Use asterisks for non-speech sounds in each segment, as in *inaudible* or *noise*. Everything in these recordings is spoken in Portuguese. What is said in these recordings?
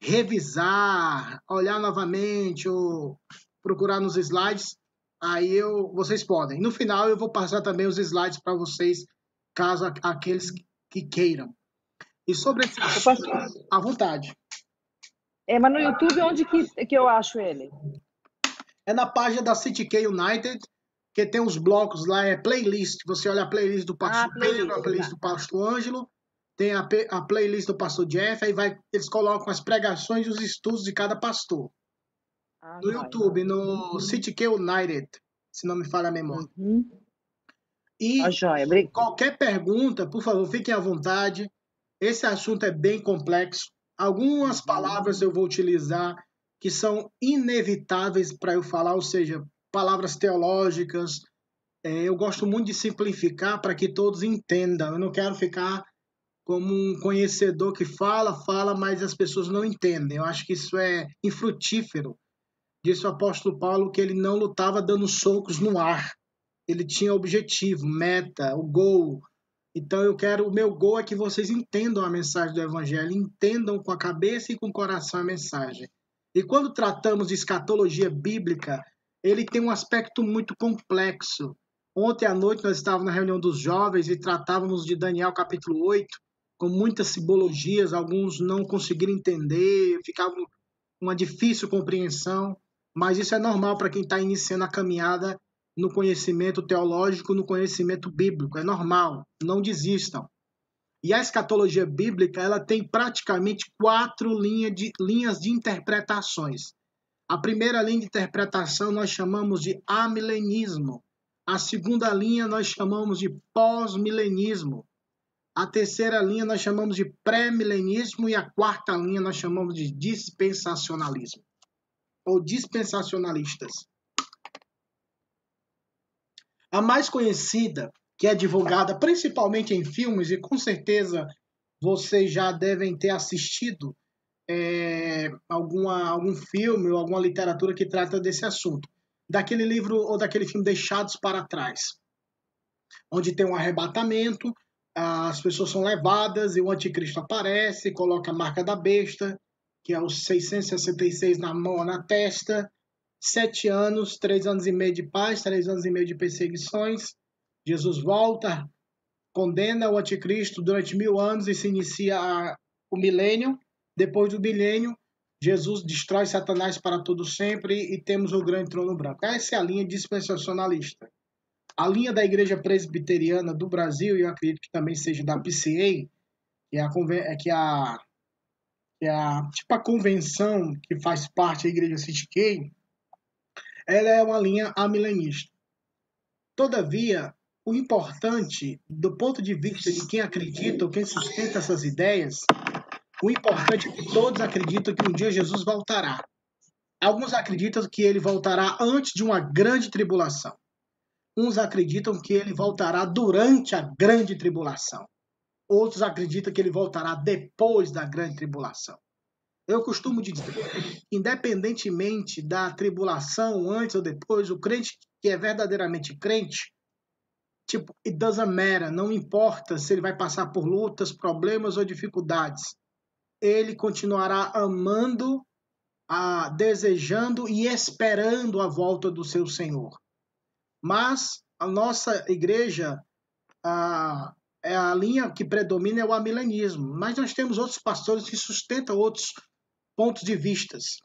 revisar, olhar novamente ou procurar nos slides, aí eu, vocês podem. No final eu vou passar também os slides para vocês, caso aqueles que queiram. E sobre esse à vontade. É, mas no YouTube, onde que, que eu acho ele? É na página da CityK United, que tem os blocos lá, é playlist. Você olha a playlist do Pastor ah, Pedro, a playlist tá. do Pastor Ângelo, tem a, a, playlist do Pastor Jeff, aí vai, eles colocam as pregações e os estudos de cada pastor. Ah, no vai, YouTube, vai. no uhum. CityK United, se não me falha a memória. Uhum. E ah, joia. qualquer pergunta, por favor, fiquem à vontade. Esse assunto é bem complexo. Algumas uhum. palavras eu vou utilizar que são inevitáveis para eu falar, ou seja, palavras teológicas. É, eu gosto muito de simplificar para que todos entendam. Eu não quero ficar como um conhecedor que fala, fala, mas as pessoas não entendem. Eu acho que isso é infrutífero. Disse o apóstolo Paulo que ele não lutava dando socos no ar. Ele tinha objetivo, meta, o gol, então eu quero, o meu gol é que vocês entendam a mensagem do Evangelho, entendam com a cabeça e com o coração a mensagem. E quando tratamos de escatologia bíblica, ele tem um aspecto muito complexo. Ontem à noite nós estávamos na reunião dos jovens e tratávamos de Daniel capítulo 8, com muitas simbologias, alguns não conseguiram entender, ficava uma difícil compreensão, mas isso é normal para quem está iniciando a caminhada no conhecimento teológico, no conhecimento bíblico. É normal, não desistam. E a escatologia bíblica ela tem praticamente quatro linha de, linhas de interpretações. A primeira linha de interpretação nós chamamos de amilenismo. A segunda linha nós chamamos de pós-milenismo. A terceira linha nós chamamos de pré-milenismo e a quarta linha nós chamamos de dispensacionalismo ou dispensacionalistas. A mais conhecida, que é divulgada principalmente em filmes, e com certeza vocês já devem ter assistido é, alguma, algum filme ou alguma literatura que trata desse assunto. Daquele livro ou daquele filme Deixados para Trás, onde tem um arrebatamento, as pessoas são levadas e o anticristo aparece, coloca a marca da besta, que é os 666 na mão, na testa, sete anos, três anos e meio de paz, três anos e meio de perseguições. Jesus volta, condena o anticristo durante mil anos e se inicia o milênio. Depois do milênio, Jesus destrói Satanás para todo sempre e temos o grande trono branco. Essa é a linha dispensacionalista. A linha da Igreja Presbiteriana do Brasil, e eu acredito que também seja da PCA, que é a, que é a, que é a, tipo a convenção que faz parte da Igreja City ela é uma linha amilenista. Todavia, o importante, do ponto de vista de quem acredita ou quem sustenta essas ideias, o importante é que todos acreditam que um dia Jesus voltará. Alguns acreditam que ele voltará antes de uma grande tribulação. Uns acreditam que ele voltará durante a grande tribulação. Outros acreditam que ele voltará depois da grande tribulação. Eu costumo dizer, independentemente da tribulação, antes ou depois, o crente que é verdadeiramente crente, tipo, it doesn't matter, não importa se ele vai passar por lutas, problemas ou dificuldades. Ele continuará amando, a, desejando e esperando a volta do seu Senhor. Mas a nossa igreja, a, é a linha que predomina é o amilenismo. Mas nós temos outros pastores que sustentam outros pontos de vistas.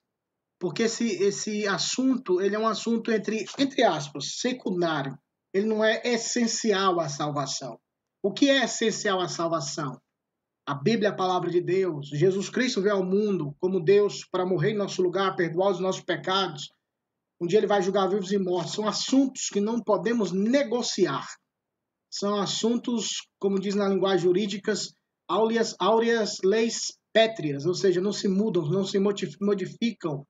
Porque esse, esse assunto, ele é um assunto entre, entre aspas, secundário. Ele não é essencial à salvação. O que é essencial à salvação? A Bíblia é a palavra de Deus. Jesus Cristo veio ao mundo como Deus para morrer em nosso lugar, perdoar os nossos pecados. Um dia ele vai julgar vivos e mortos. São assuntos que não podemos negociar. São assuntos, como diz na linguagem jurídica, áureas, áureas leis pétreas, ou seja, não se mudam, não se modificam.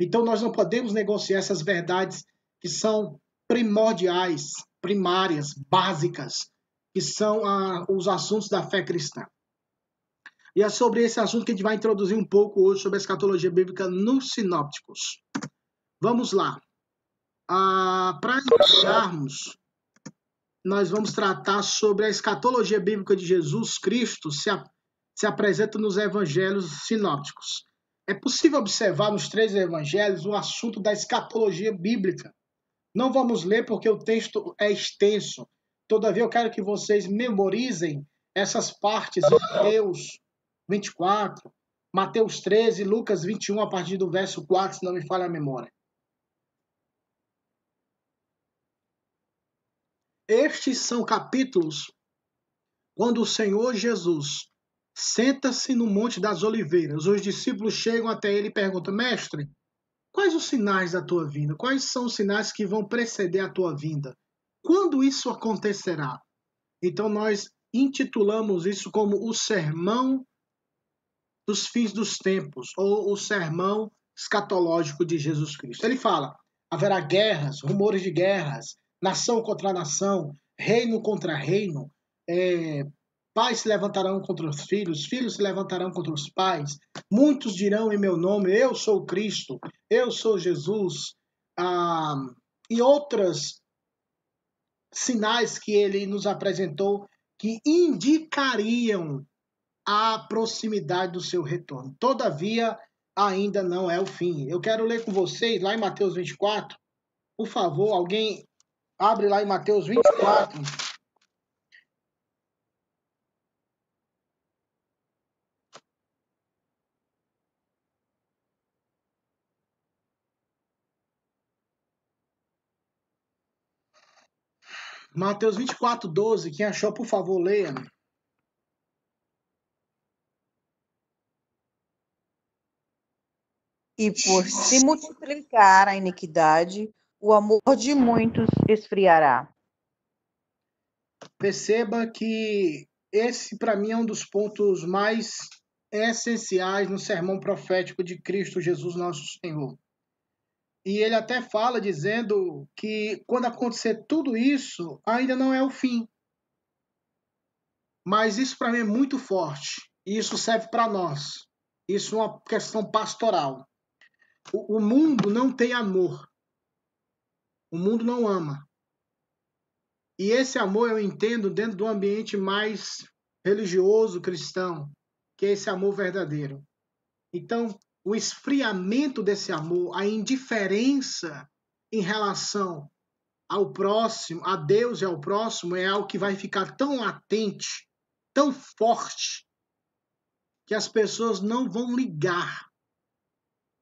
Então nós não podemos negociar essas verdades que são primordiais, primárias, básicas, que são ah, os assuntos da fé cristã. E é sobre esse assunto que a gente vai introduzir um pouco hoje sobre a escatologia bíblica nos sinópticos. Vamos lá. Ah, Para iniciarmos, nós vamos tratar sobre a escatologia bíblica de Jesus Cristo se, a, se apresenta nos evangelhos sinópticos. é possível observar nos três evangelhos o assunto da escatologia bíblica. Não vamos ler porque o texto é extenso. Todavia, eu quero que vocês memorizem essas partes de Mateus 24, Mateus 13, Lucas 21, a partir do verso 4, se não me falha a memória. Estes são capítulos quando o Senhor Jesus senta-se no Monte das Oliveiras. Os discípulos chegam até ele e perguntam: Mestre, quais os sinais da tua vinda? Quais são os sinais que vão preceder a tua vinda? Quando isso acontecerá? Então nós intitulamos isso como o Sermão dos Fins dos Tempos, ou o Sermão Escatológico de Jesus Cristo. Ele fala: haverá guerras, rumores de guerras, nação contra nação, reino contra reino, é, pais se levantarão contra os filhos, filhos se levantarão contra os pais, muitos dirão em meu nome: Eu sou Cristo, eu sou Jesus, ah, e outras sinais que ele nos apresentou que indicariam a proximidade do seu retorno. Todavia, ainda não é o fim. Eu quero ler com vocês lá em Mateus 24. Por favor, alguém Abre lá em Mateus 24. Mateus 24, 12. Quem achou, por favor, leia. E por se multiplicar a iniquidade, o amor de muitos esfriará. Perceba que esse, para mim, é um dos pontos mais essenciais no sermão profético de Cristo Jesus, nosso Senhor. E ele até fala dizendo que quando acontecer tudo isso, ainda não é o fim. Mas isso para mim é muito forte. E isso serve para nós. Isso é uma questão pastoral. O, o mundo não tem amor. O mundo não ama. E esse amor eu entendo dentro do ambiente mais religioso cristão, que é esse amor verdadeiro. Então, o esfriamento desse amor, a indiferença em relação ao próximo, a Deus e ao próximo, é algo que vai ficar tão latente, tão forte, que as pessoas não vão ligar.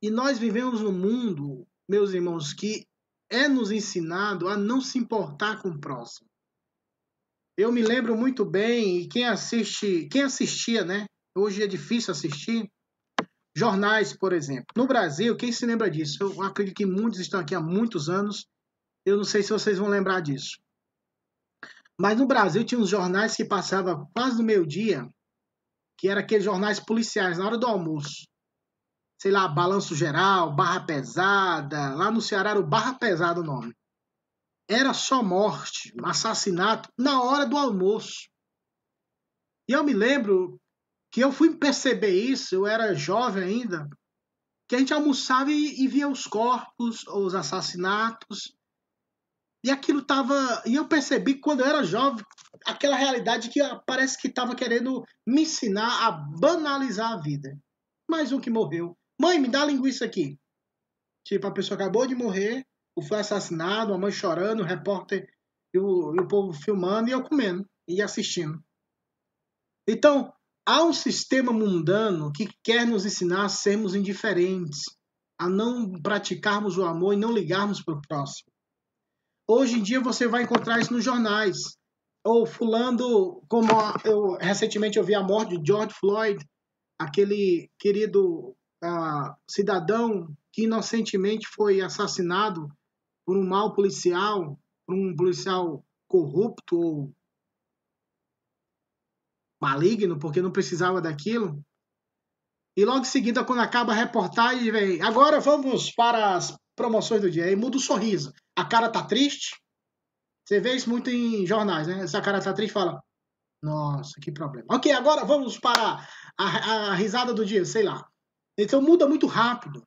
E nós vivemos num mundo, meus irmãos, que é nos ensinado a não se importar com o próximo. Eu me lembro muito bem, e quem assiste, quem assistia, né? Hoje é difícil assistir. Jornais, por exemplo. No Brasil, quem se lembra disso? Eu acredito que muitos estão aqui há muitos anos. Eu não sei se vocês vão lembrar disso. Mas no Brasil tinha uns jornais que passavam quase no meio-dia, que eram aqueles jornais policiais, na hora do almoço sei lá, Balanço Geral, Barra Pesada. Lá no Ceará era o Barra Pesada o nome. Era só morte, assassinato na hora do almoço. E eu me lembro que eu fui perceber isso, eu era jovem ainda, que a gente almoçava e, e via os corpos, os assassinatos. E aquilo tava. E eu percebi quando eu era jovem, aquela realidade que parece que estava querendo me ensinar a banalizar a vida. Mais um que morreu, Mãe, me dá linguiça aqui. Tipo, a pessoa acabou de morrer, ou foi assassinado, a mãe chorando, o repórter e o, e o povo filmando e eu comendo e assistindo. Então, há um sistema mundano que quer nos ensinar a sermos indiferentes, a não praticarmos o amor e não ligarmos para o próximo. Hoje em dia você vai encontrar isso nos jornais. Ou fulano, como eu recentemente ouvi a morte de George Floyd, aquele querido cidadão que inocentemente foi assassinado por um mau policial, por um policial corrupto ou maligno, porque não precisava daquilo. E logo em seguida, quando acaba a reportagem, vem, agora vamos para as promoções do dia. Aí muda o sorriso. A cara tá triste. Você vê isso muito em jornais, né? Essa cara tá triste fala, nossa, que problema. Ok, agora vamos para a, a, a risada do dia, sei lá. Então muda muito rápido.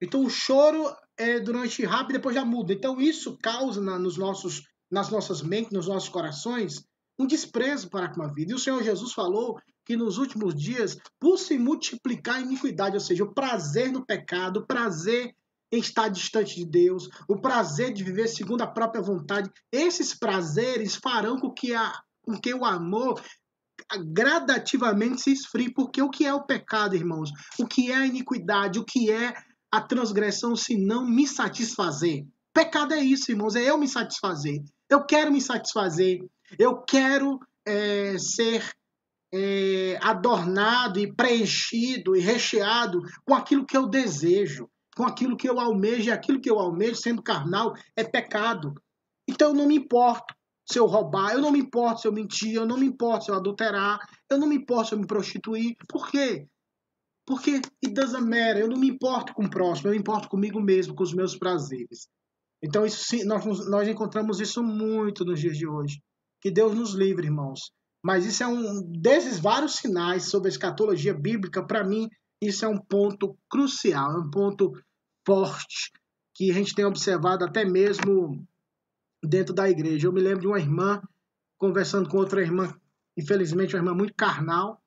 Então o choro é durante rápido depois já muda. Então isso causa na, nos nossos, nas nossas mentes, nos nossos corações, um desprezo para com a vida. E o Senhor Jesus falou que nos últimos dias, por se multiplicar a iniquidade, ou seja, o prazer no pecado, o prazer em estar distante de Deus, o prazer de viver segundo a própria vontade, esses prazeres farão com que, a, com que o amor gradativamente se esfrie, porque o que é o pecado, irmãos? O que é a iniquidade? O que é a transgressão se não me satisfazer? Pecado é isso, irmãos, é eu me satisfazer. Eu quero me satisfazer. Eu quero é, ser é, adornado e preenchido e recheado com aquilo que eu desejo, com aquilo que eu almejo, e aquilo que eu almejo, sendo carnal, é pecado. Então eu não me importo se eu roubar, eu não me importo se eu mentir, eu não me importo se eu adulterar, eu não me importo se eu me prostituir. Por quê? Porque it doesn't matter, eu não me importo com o próximo, eu me importo comigo mesmo, com os meus prazeres. Então, isso sim, nós, nós encontramos isso muito nos dias de hoje. Que Deus nos livre, irmãos. Mas isso é um desses vários sinais sobre a escatologia bíblica, para mim, isso é um ponto crucial, é um ponto forte que a gente tem observado até mesmo dentro da igreja. Eu me lembro de uma irmã conversando com outra irmã, infelizmente uma irmã muito carnal,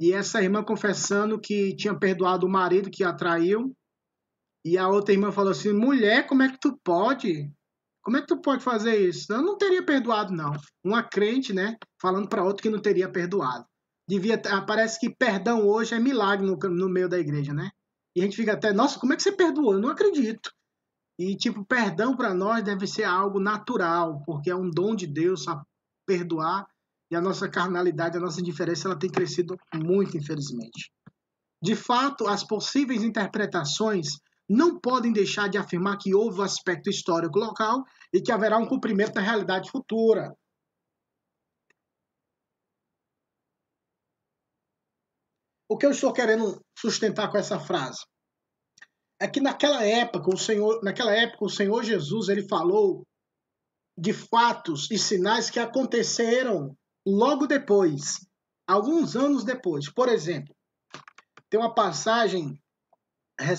e essa irmã confessando que tinha perdoado o marido que a traiu, e a outra irmã falou assim: mulher, como é que tu pode? Como é que tu pode fazer isso? Eu não teria perdoado, não. Uma crente, né, falando para outra que não teria perdoado. Devia, parece que perdão hoje é milagre no, no meio da igreja, né? E a gente fica até, nossa, como é que você perdoou? Eu não acredito. E, tipo, perdão para nós deve ser algo natural, porque é um dom de Deus perdoar e a nossa carnalidade, a nossa indiferença, ela tem crescido muito, infelizmente. De fato, as possíveis interpretações não podem deixar de afirmar que houve o um aspecto histórico local e que haverá um cumprimento da realidade futura. O que eu estou querendo sustentar com essa frase? É que naquela época o Senhor, naquela época o Senhor Jesus ele falou de fatos e sinais que aconteceram logo depois, alguns anos depois. Por exemplo, tem uma passagem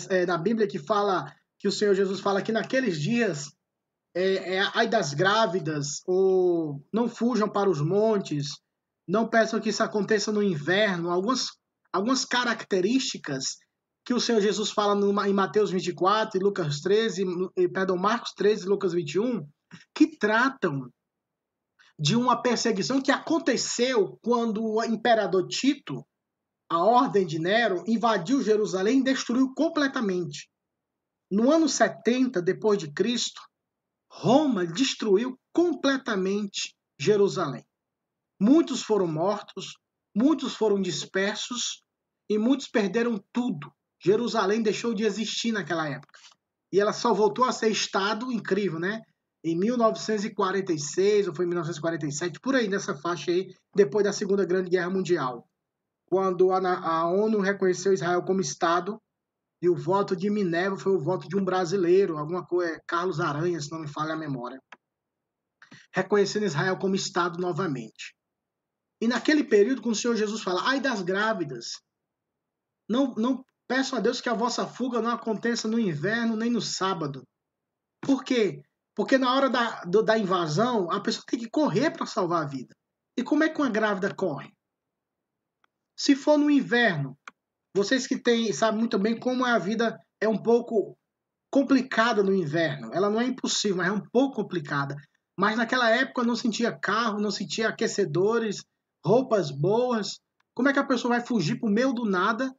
é, na Bíblia que fala que o Senhor Jesus fala que naqueles dias é, é ai das grávidas ou não fujam para os montes, não peçam que isso aconteça no inverno, algumas algumas características que o Senhor Jesus fala em Mateus 24 e Lucas 13, e, perdão, Marcos 13 e Lucas 21, que tratam de uma perseguição que aconteceu quando o imperador Tito, a ordem de Nero, invadiu Jerusalém e destruiu completamente. No ano 70 depois de Cristo, Roma destruiu completamente Jerusalém. Muitos foram mortos, muitos foram dispersos e muitos perderam tudo. Jerusalém deixou de existir naquela época. E ela só voltou a ser Estado, incrível, né? Em 1946, ou foi 1947, por aí nessa faixa aí, depois da Segunda Grande Guerra Mundial. Quando a, ONU reconheceu Israel como Estado, e o voto de Minerva foi o voto de um brasileiro, alguma coisa, Carlos Aranha, se não me falha a memória. Reconhecendo Israel como Estado novamente. E naquele período, quando o Senhor Jesus fala, ai das grávidas, não, não Peço a Deus que a vossa fuga não aconteça no inverno nem no sábado. Por quê? Porque na hora da, da invasão, a pessoa tem que correr para salvar a vida. E como é que uma grávida corre? Se for no inverno, vocês que têm, sabem muito bem como a vida é um pouco complicada no inverno. Ela não é impossível, mas é um pouco complicada. Mas naquela época não sentia carro, não sentia aquecedores, roupas boas. Como é que a pessoa vai fugir para o meio do nada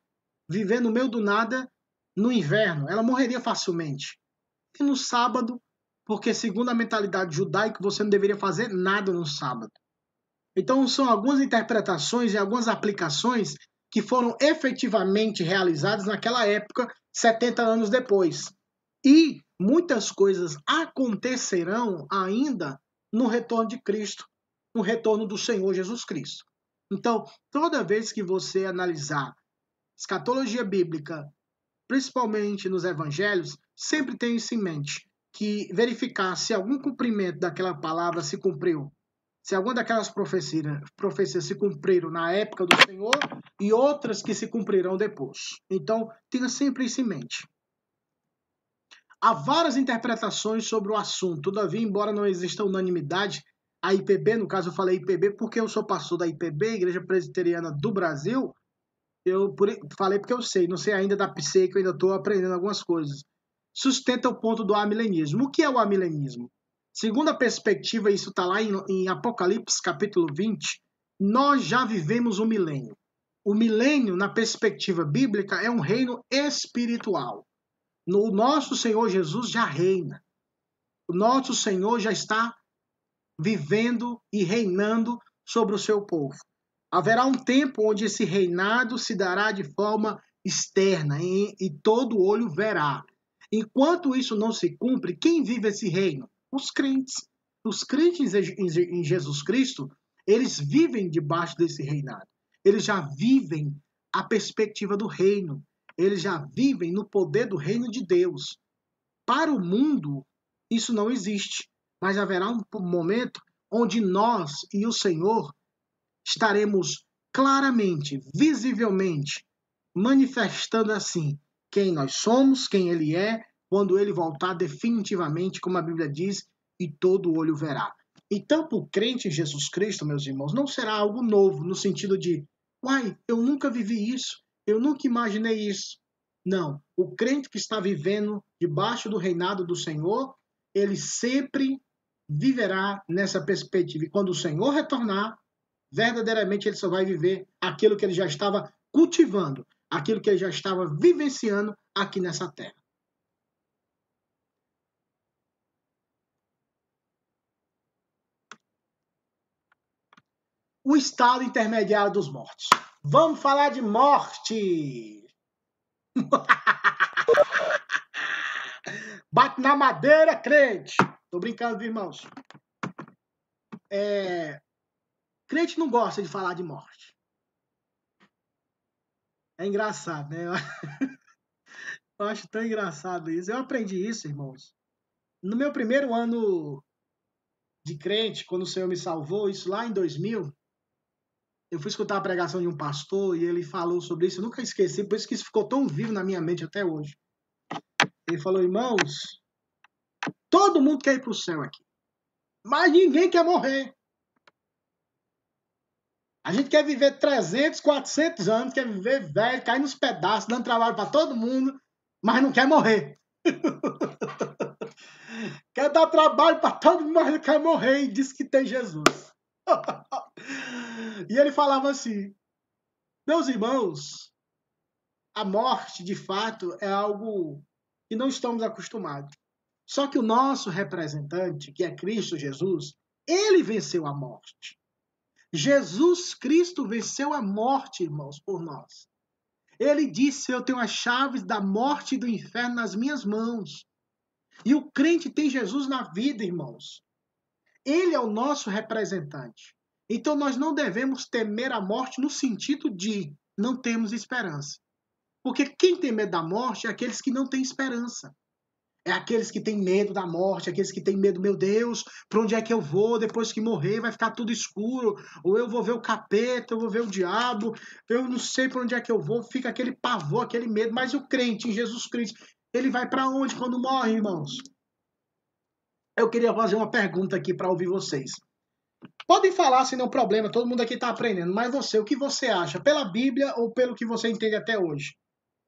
viver no meio do nada no inverno. Ela morreria facilmente. E no sábado, porque segundo a mentalidade judaica, você não deveria fazer nada no sábado. Então, são algumas interpretações e algumas aplicações que foram efetivamente realizadas naquela época, 70 anos depois. E muitas coisas acontecerão ainda no retorno de Cristo, no retorno do Senhor Jesus Cristo. Então, toda vez que você analisar escatologia bíblica, principalmente nos evangelhos, sempre tem isso em mente, que verificar se algum cumprimento daquela palavra se cumpriu, se alguma daquelas profecias, profecias se cumpriram na época do Senhor e outras que se cumprirão depois. Então, tenha sempre isso em mente. Há várias interpretações sobre o assunto, todavia, embora não exista unanimidade, a IPB, no caso eu falei IPB porque eu sou pastor da IPB, Igreja Presbiteriana do Brasil. Eu falei porque eu sei, não sei ainda da PSE, que eu ainda estou aprendendo algumas coisas. Sustenta o ponto do amilenismo. O que é o amilenismo? Segundo a perspectiva, isso está lá em, em Apocalipse capítulo 20, nós já vivemos o um milênio. O milênio, na perspectiva bíblica, é um reino espiritual. O nosso Senhor Jesus já reina. O nosso Senhor já está vivendo e reinando sobre o seu povo. Haverá um tempo onde esse reinado se dará de forma externa e, e todo olho verá. Enquanto isso não se cumpre, quem vive esse reino? Os crentes. Os crentes em Jesus Cristo, eles vivem debaixo desse reinado. Eles já vivem a perspectiva do reino. Eles já vivem no poder do reino de Deus. Para o mundo, isso não existe. Mas haverá um momento onde nós e o Senhor estaremos claramente, visivelmente, manifestando assim quem nós somos, quem Ele é, quando Ele voltar definitivamente, como a Bíblia diz, e todo olho verá. Então, para o crente em Jesus Cristo, meus irmãos, não será algo novo, no sentido de, uai, eu nunca vivi isso, eu nunca imaginei isso. Não, o crente que está vivendo debaixo do reinado do Senhor, ele sempre viverá nessa perspectiva. E quando o Senhor retornar, verdadeiramente ele só vai viver aquilo que ele já estava cultivando, aquilo que ele já estava vivenciando aqui nessa terra. O estado intermediário dos mortos. Vamos falar de morte. *laughs* Bate na madeira, crente. Tô brincando, irmãos. É... Crente não gosta de falar de morte. É engraçado, né? *laughs* Eu acho tão engraçado isso. Eu aprendi isso, irmãos. No meu primeiro ano de crente, quando o Senhor me salvou, isso lá em 2000, eu fui escutar a pregação de um pastor e ele falou sobre isso. Eu nunca esqueci, por isso que isso ficou tão vivo na minha mente até hoje. Ele falou, irmãos, Todo mundo quer ir para o céu aqui. Mas ninguém quer morrer. A gente quer viver 300, 400 anos, quer viver velho, cair nos pedaços, dando trabalho para todo mundo, mas não quer morrer. *laughs* quer dar trabalho para todo mundo, mas não quer morrer. E diz que tem Jesus. *laughs* e ele falava assim: Meus irmãos, a morte, de fato, é algo que não estamos acostumados. Só que o nosso representante, que é Cristo Jesus, ele venceu a morte. Jesus Cristo venceu a morte, irmãos, por nós. Ele disse: Eu tenho as chaves da morte e do inferno nas minhas mãos. E o crente tem Jesus na vida, irmãos. Ele é o nosso representante. Então nós não devemos temer a morte no sentido de não termos esperança. Porque quem tem medo da morte é aqueles que não têm esperança. É aqueles que têm medo da morte, aqueles que têm medo, meu Deus, para onde é que eu vou depois que morrer? Vai ficar tudo escuro, ou eu vou ver o capeta, eu vou ver o diabo, eu não sei para onde é que eu vou, fica aquele pavor, aquele medo. Mas o crente em Jesus Cristo, ele vai para onde quando morre, irmãos? Eu queria fazer uma pergunta aqui para ouvir vocês. Podem falar sem nenhum problema, todo mundo aqui está aprendendo, mas você, o que você acha? Pela Bíblia ou pelo que você entende até hoje?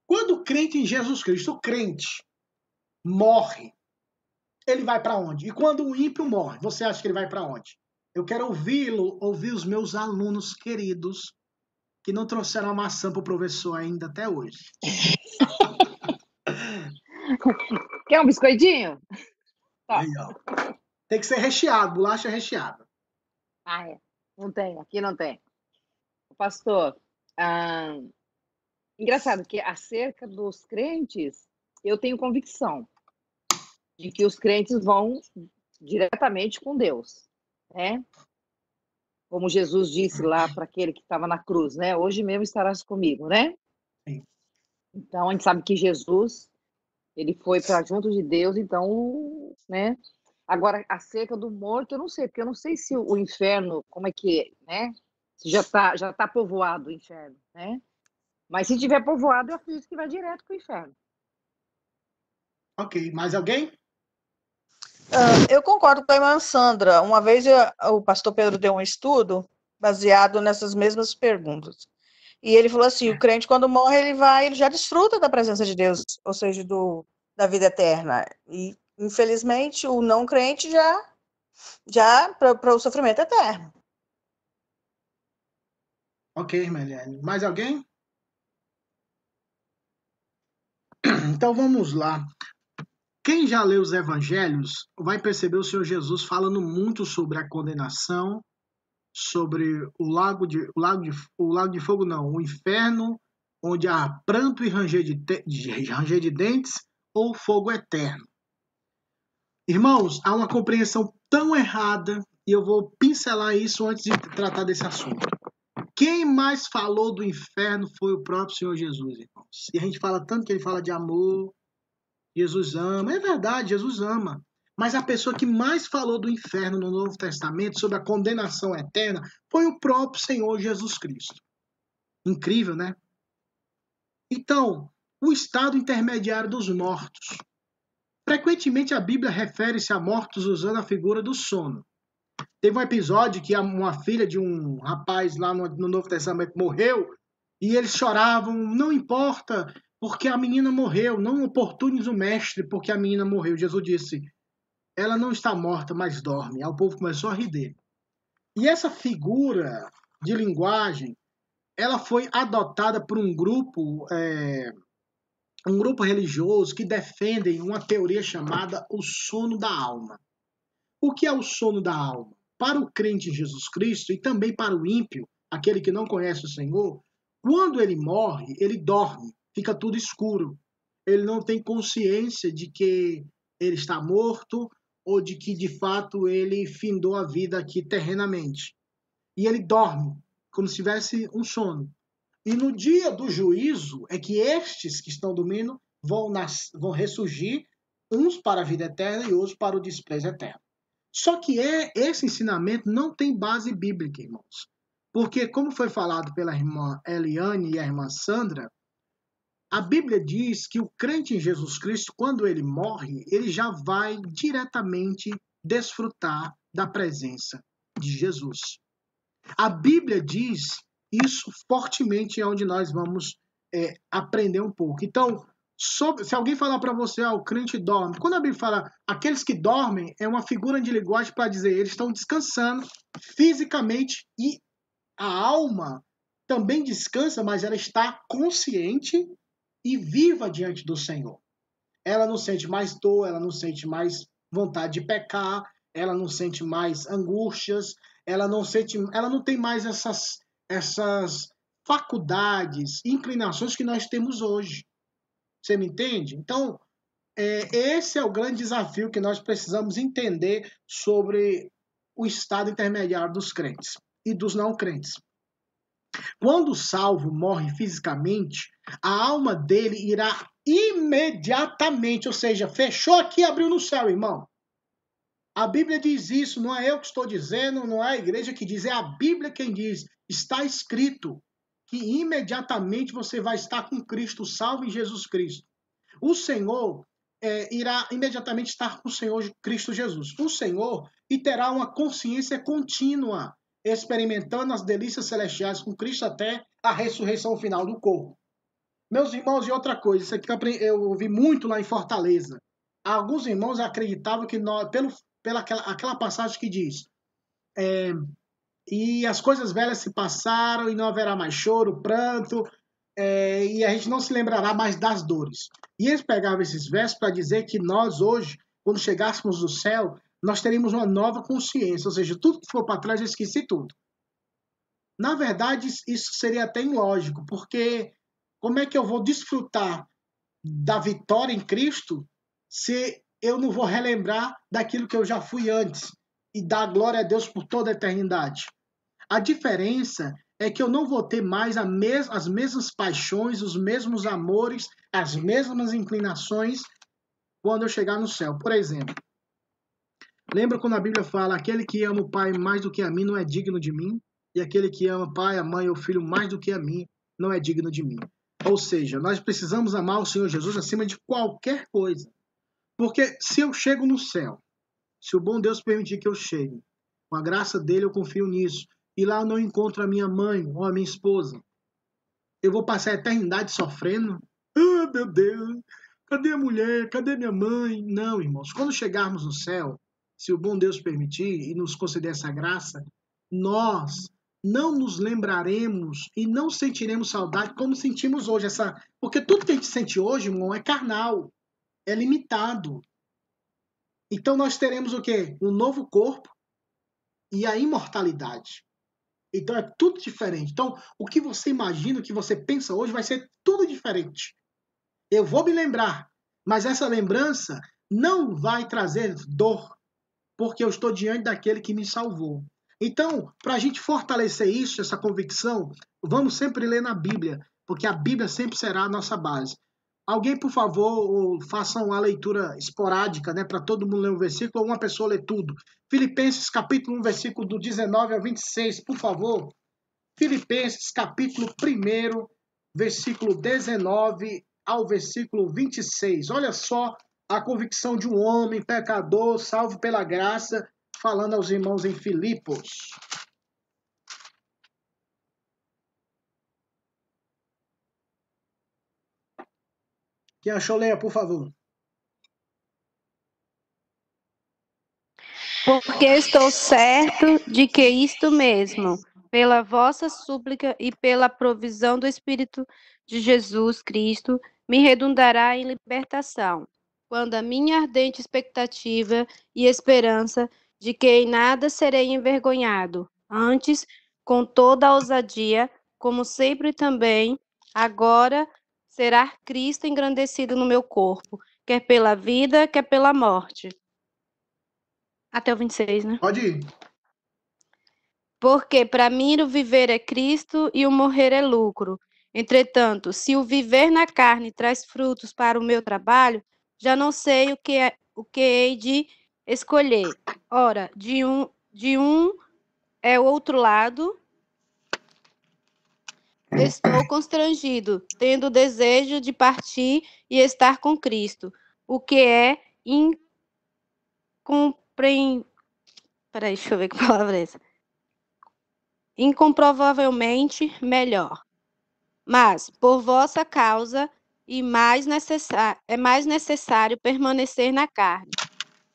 Quando o crente em Jesus Cristo, o crente, morre, ele vai para onde? E quando o ímpio morre, você acha que ele vai para onde? Eu quero ouvi-lo, ouvir os meus alunos queridos que não trouxeram a maçã para o professor ainda até hoje. *laughs* Quer um biscoitinho? Tá. Aí. Tem que ser recheado, bolacha recheada. Ah, é. Não tem, aqui não tem. Pastor, ah, engraçado que acerca dos crentes, eu tenho convicção de que os crentes vão diretamente com Deus, né? Como Jesus disse lá para aquele que estava na cruz, né? Hoje mesmo estarás comigo, né? Sim. Então a gente sabe que Jesus ele foi para junto de Deus, então, né? Agora acerca do morto eu não sei, porque eu não sei se o inferno, como é que, é, né? Se já está já tá povoado o inferno, né? Mas se tiver povoado, eu acredito que vai direto para o inferno. Ok, mais alguém? Uh, eu concordo com a irmã Sandra. Uma vez eu, o pastor Pedro deu um estudo baseado nessas mesmas perguntas. E ele falou assim: o crente, quando morre, ele vai, ele já desfruta da presença de Deus, ou seja, do, da vida eterna. E, infelizmente, o não crente já, já para o sofrimento eterno. Ok, Meliane. Mais alguém? Então vamos lá. Quem já leu os evangelhos vai perceber o Senhor Jesus falando muito sobre a condenação, sobre o lago de, o lago de, o lago de fogo, não, o inferno, onde há pranto e ranger de, de, ranger de dentes, ou fogo eterno. Irmãos, há uma compreensão tão errada, e eu vou pincelar isso antes de tratar desse assunto. Quem mais falou do inferno foi o próprio Senhor Jesus, irmãos. E a gente fala tanto que ele fala de amor, Jesus ama. É verdade, Jesus ama. Mas a pessoa que mais falou do inferno no Novo Testamento, sobre a condenação eterna, foi o próprio Senhor Jesus Cristo. Incrível, né? Então, o estado intermediário dos mortos. Frequentemente a Bíblia refere-se a mortos usando a figura do sono. Teve um episódio que uma filha de um rapaz lá no, no Novo Testamento morreu e eles choravam, não importa, porque a menina morreu, não oportunes o mestre, porque a menina morreu. Jesus disse, ela não está morta, mas dorme. Aí o povo começou a rir dele. E essa figura de linguagem, ela foi adotada por um grupo, é, um grupo religioso que defendem uma teoria chamada o sono da alma. O que é o sono da alma? Para o crente em Jesus Cristo e também para o ímpio, aquele que não conhece o Senhor, quando ele morre, ele dorme, fica tudo escuro. Ele não tem consciência de que ele está morto ou de que de fato ele findou a vida aqui terrenamente. E ele dorme, como se tivesse um sono. E no dia do juízo é que estes que estão dormindo vão, nas, vão ressurgir, uns para a vida eterna e outros para o desprezo eterno. Só que é, esse ensinamento não tem base bíblica, irmãos. Porque, como foi falado pela irmã Eliane e a irmã Sandra, a Bíblia diz que o crente em Jesus Cristo, quando ele morre, ele já vai diretamente desfrutar da presença de Jesus. A Bíblia diz isso fortemente é onde nós vamos é, aprender um pouco. Então, Sobre, se alguém falar para você, ah, o crente dorme. Quando a Bíblia fala aqueles que dormem, é uma figura de linguagem para dizer eles estão descansando fisicamente e a alma também descansa, mas ela está consciente e viva diante do Senhor. Ela não sente mais dor, ela não sente mais vontade de pecar, ela não sente mais angústias, ela não sente, ela não tem mais essas essas faculdades, inclinações que nós temos hoje. Você me entende? Então, é, esse é o grande desafio que nós precisamos entender sobre o estado intermediário dos crentes e dos não crentes. Quando o salvo morre fisicamente, a alma dele irá imediatamente, ou seja, fechou aqui e abriu no céu, irmão. A Bíblia diz isso, não é eu que estou dizendo, não é a igreja que diz, é a Bíblia quem diz. Está escrito que imediatamente você vai estar com Cristo, salvo em Jesus Cristo. O Senhor é, irá imediatamente estar com o Senhor Cristo Jesus. O Senhor e terá uma consciência contínua, experimentando as delícias celestiais com Cristo até a ressurreição final do corpo. Meus irmãos, e outra coisa, isso aqui eu ouvi muito lá em Fortaleza. Alguns irmãos acreditavam que nós, pelo, pela aquela, aquela passagem que diz é, e as coisas velhas se passaram e não haverá mais choro, pranto, é, e a gente não se lembrará mais das dores. E eles pegavam esses versos para dizer que nós hoje, quando chegássemos no céu, nós teríamos uma nova consciência, ou seja, tudo que for para trás eu esqueci tudo. Na verdade, isso seria até ilógico, porque como é que eu vou desfrutar da vitória em Cristo se eu não vou relembrar daquilo que eu já fui antes? e dar glória a Deus por toda a eternidade. A diferença é que eu não vou ter mais mes as mesmas paixões, os mesmos amores, as mesmas inclinações quando eu chegar no céu. Por exemplo, lembra quando a Bíblia fala: aquele que ama o pai mais do que a mim não é digno de mim, e aquele que ama o pai, a mãe ou o filho mais do que a mim não é digno de mim. Ou seja, nós precisamos amar o Senhor Jesus acima de qualquer coisa. Porque se eu chego no céu Se o bom Deus permitir que eu chegue, com a graça dele eu confio nisso, e lá eu não encontro a minha mãe ou a minha esposa, eu vou passar a eternidade sofrendo? Ah, meu Deus, cadê a mulher? Cadê minha mãe? Não, irmãos, quando chegarmos no céu, se o bom Deus permitir e nos conceder essa graça, nós não nos lembraremos e não sentiremos saudade como sentimos hoje. Essa... Porque tudo que a gente sente hoje, irmão, é carnal, é limitado. Então nós teremos o quê? Um novo corpo e a imortalidade. Então é tudo diferente. Então, o que você imagina, o que você pensa hoje vai ser tudo diferente. Eu vou me lembrar, mas essa lembrança não vai trazer dor, porque eu estou diante daquele que me salvou. Então, para a gente fortalecer isso, essa convicção, vamos sempre ler na Bíblia, porque a Bíblia sempre será a nossa base. Alguém, por favor, faça uma leitura esporádica, né, para todo mundo ler um versículo, ou uma pessoa ler tudo. Filipenses, capítulo 1, versículo do 19 ao 26, por favor. Filipenses, capítulo 1, versículo 19 ao versículo 26. Olha só a convicção de um homem pecador, salvo pela graça, falando aos irmãos em Filipos. Quem achou, leia, por favor. Porque estou certo de que isto mesmo, pela vossa súplica e pela provisão do Espírito de Jesus Cristo, me redundará em libertação, quando a minha ardente expectativa e esperança de que em nada serei envergonhado. Antes, com toda a ousadia, como sempre também, agora será Cristo engrandecido no meu corpo, quer pela vida, quer pela morte. Até o 26, né? Pode ir. Porque para mim o viver é Cristo e o morrer é lucro. Entretanto, se o viver na carne traz frutos para o meu trabalho, já não sei o que, é, o que hei de escolher. Ora, de um, de um é o outro lado. Estou *clears throat* constrangido, tendo o desejo de partir e estar com Cristo, o que é incompreensível. Peraí, deixa eu ver que *laughs* palavra é essa. Incomprovavelmente melhor. Mas, por vossa causa, e mais é mais necessário permanecer na carne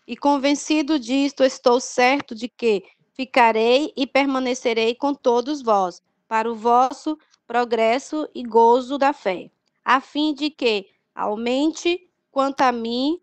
e convencido disto, estou certo de que ficarei e permanecerei com todos vós, para o vosso progresso e gozo da fé, a fim de que aumente quanto a mim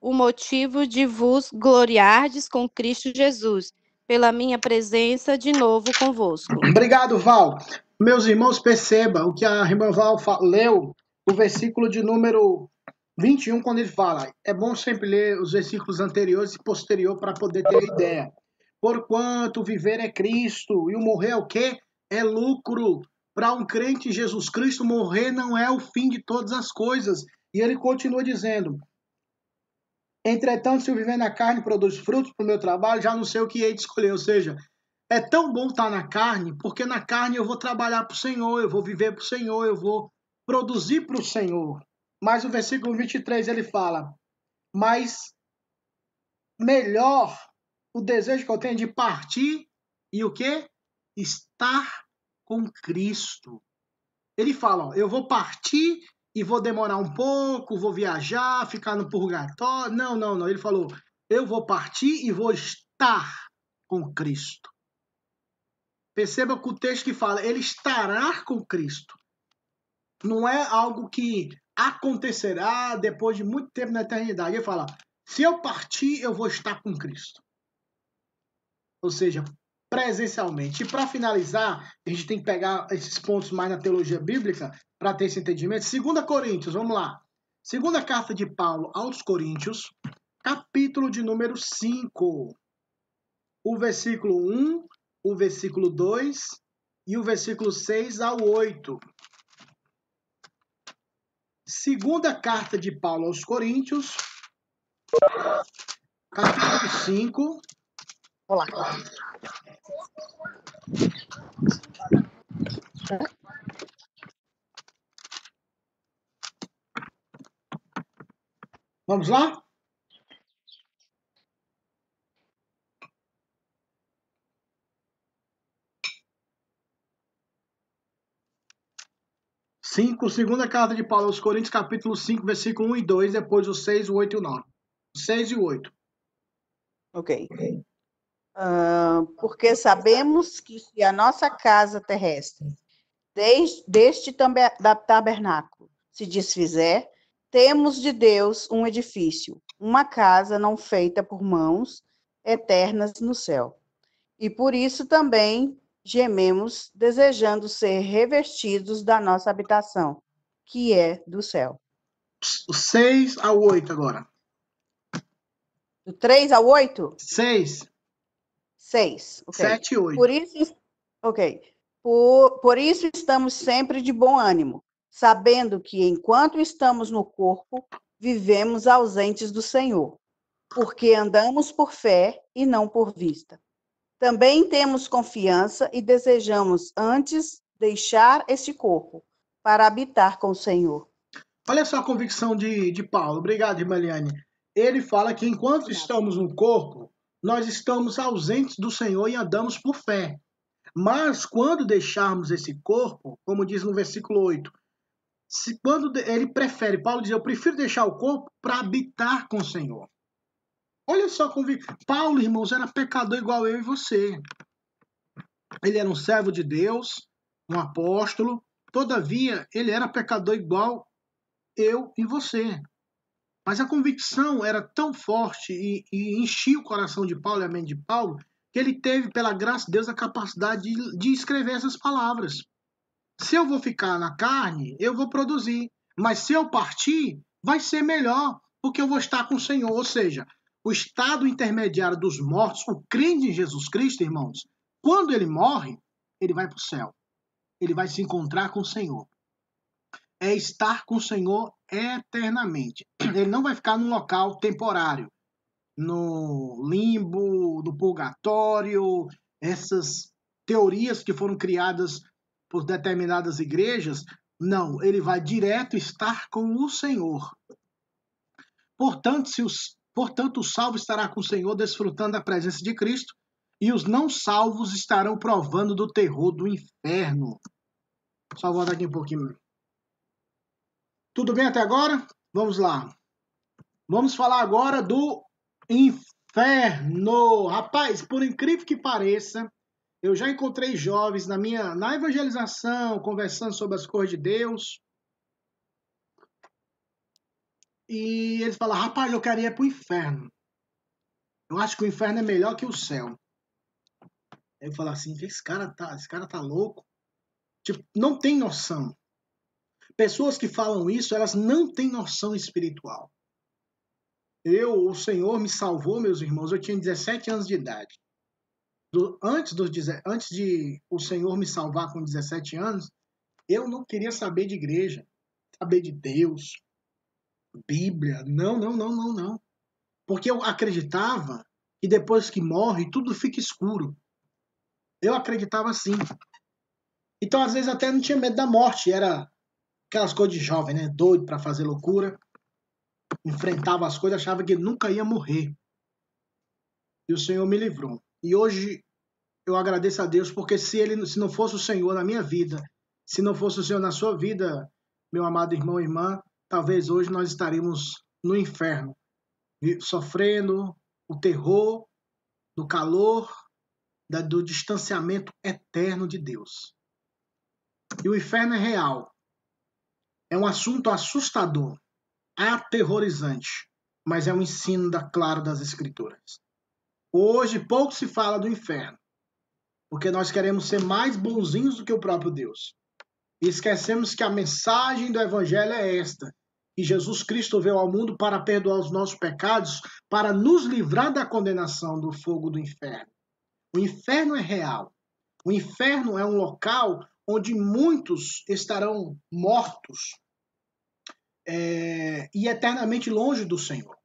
o motivo de vos gloriardes com Cristo Jesus, pela minha presença de novo convosco. Obrigado, Val. Meus irmãos, perceba o que a irmã Val leu, o versículo de número 21, quando ele fala, é bom sempre ler os versículos anteriores e posterior para poder ter ideia. Porquanto viver é Cristo e o morrer é o quê? É lucro. Para um crente em Jesus Cristo, morrer não é o fim de todas as coisas. E ele continua dizendo: Entretanto, se eu viver na carne produz frutos para o meu trabalho, já não sei o que hei de escolher. Ou seja, é tão bom estar na carne, porque na carne eu vou trabalhar para o Senhor, eu vou viver para o Senhor, eu vou produzir para o Senhor. Mas o versículo 23 ele fala: Mas melhor o desejo que eu tenho de partir e o que? Estar com Cristo. Ele fala: ó, Eu vou partir e vou demorar um pouco, vou viajar, ficar no purgatório. Não, não, não. Ele falou: Eu vou partir e vou estar com Cristo. Perceba que o texto que fala, ele estará com Cristo. Não é algo que acontecerá depois de muito tempo na eternidade. Ele fala: se eu partir, eu vou estar com Cristo. Ou seja, presencialmente. E para finalizar, a gente tem que pegar esses pontos mais na teologia bíblica para ter esse entendimento. Segunda Coríntios, vamos lá. Segunda carta de Paulo aos Coríntios, capítulo de número 5. O versículo 1, o versículo 2 e o versículo 6 ao 8. Segunda carta de Paulo aos Coríntios, capítulo 5. Olá. Vamos lá? 5, segunda carta de Paulo aos Coríntios, capítulo 5, versículo 1 e 2, depois o 6, o 8 e o 9. 6 e o 8. Ok. Ah, porque sabemos que se a nossa casa terrestre, desde, deste tabernáculo, se desfizer, temos de Deus um edifício, uma casa não feita por mãos, eternas no céu. E por isso também gememos, desejando ser revestidos da nossa habitação, que é do céu. O 6 ao 8 agora. Do 3 ao 8? 6, 6. ok. 7 e 8. Por isso, ok. Por, por isso estamos sempre de bom ânimo, sabendo que enquanto estamos no corpo, vivemos ausentes do Senhor, porque andamos por fé e não por vista. Também temos confiança e desejamos antes deixar este corpo para habitar com o Senhor. Olha só a convicção de, de Paulo. Obrigado, irmã Eliane. Ele fala que enquanto estamos no corpo, nós estamos ausentes do Senhor e andamos por fé. Mas quando deixarmos esse corpo, como diz no versículo 8, se quando ele prefere, Paulo diz, eu prefiro deixar o corpo para habitar com o Senhor. Olha só convicção. Paulo, irmãos, era pecador igual eu e você. Ele era um servo de Deus, um apóstolo, todavia ele era pecador igual eu e você. Mas a convicção era tão forte e, e enchia o coração de Paulo e a mente de Paulo que ele teve, pela graça de Deus, a capacidade de, de escrever essas palavras. Se eu vou ficar na carne, eu vou produzir. Mas se eu partir, vai ser melhor, porque eu vou estar com o Senhor. Ou seja, o estado intermediário dos mortos, o crente em Jesus Cristo, irmãos, quando ele morre, ele vai para o céu. Ele vai se encontrar com o Senhor é estar com o Senhor eternamente. *clears throat* Ele não vai ficar num local temporário, no limbo, no purgatório, essas teorias que foram criadas por determinadas igrejas. Não, ele vai direto estar com o Senhor. Portanto, se os, portanto, o salvo estará com o Senhor, desfrutando da presença de Cristo, e os não salvos estarão provando do terror do inferno. Só volta aqui um pouquinho. Tudo bem até agora? Vamos lá. Vamos falar agora do inferno. Rapaz, por incrível que pareça, eu já encontrei jovens na minha na evangelização, conversando sobre as coisas de Deus. E eles falam, rapaz, eu queria ir para o inferno. Eu acho que o inferno é melhor que o céu. Aí eu falo assim, esse cara tá, esse cara tá louco. Tipo, não tem noção. Pessoas que falam isso, elas não têm noção espiritual. Eu, o Senhor me salvou, meus irmãos, eu tinha 17 anos de idade. Do- antes, deze- antes de o Senhor me salvar com 17 anos, eu não queria saber de igreja, saber de Deus, Bíblia. Não, não, não, não, não. Porque eu acreditava que depois que morre, tudo fica escuro. Eu acreditava assim. Então, às vezes, até não tinha medo da morte. Era aquelas coisas de jovem, né? Doido para fazer loucura. Enfrentava as coisas, achava que nunca ia morrer. E o Senhor me livrou. E hoje eu agradeço a Deus, porque se ele se não fosse o Senhor na minha vida, se não fosse o Senhor na sua vida, meu amado irmão e irmã, talvez hoje nós estaríamos no inferno, sofrendo o terror do calor do distanciamento eterno de Deus. E o inferno é real. É um assunto assustador, aterrorizante, mas é um ensino da claro das escrituras. Hoje pouco se fala do inferno, porque nós queremos ser mais bonzinhos do que o próprio Deus. E esquecemos que a mensagem do evangelho é esta: que Jesus Cristo veio ao mundo para perdoar os nossos pecados, para nos livrar da condenação do fogo do inferno. O inferno é real. O inferno é um local onde muitos estarão mortos é, e eternamente longe do Senhor.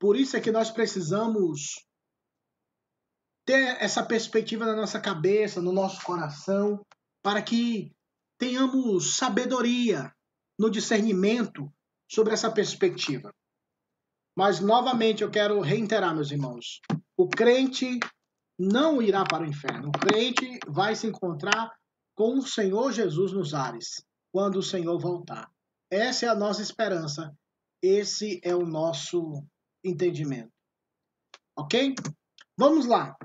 Por isso é que nós precisamos ter essa perspectiva na nossa cabeça, no nosso coração, para que tenhamos sabedoria no discernimento sobre essa perspectiva. Mas, novamente, eu quero reiterar, meus irmãos: o crente não irá para o inferno. O crente vai se encontrar com o Senhor Jesus nos ares. quando o Senhor voltar. Essa é a nossa esperança. Esse é o nosso entendimento. Ok? Vamos lá.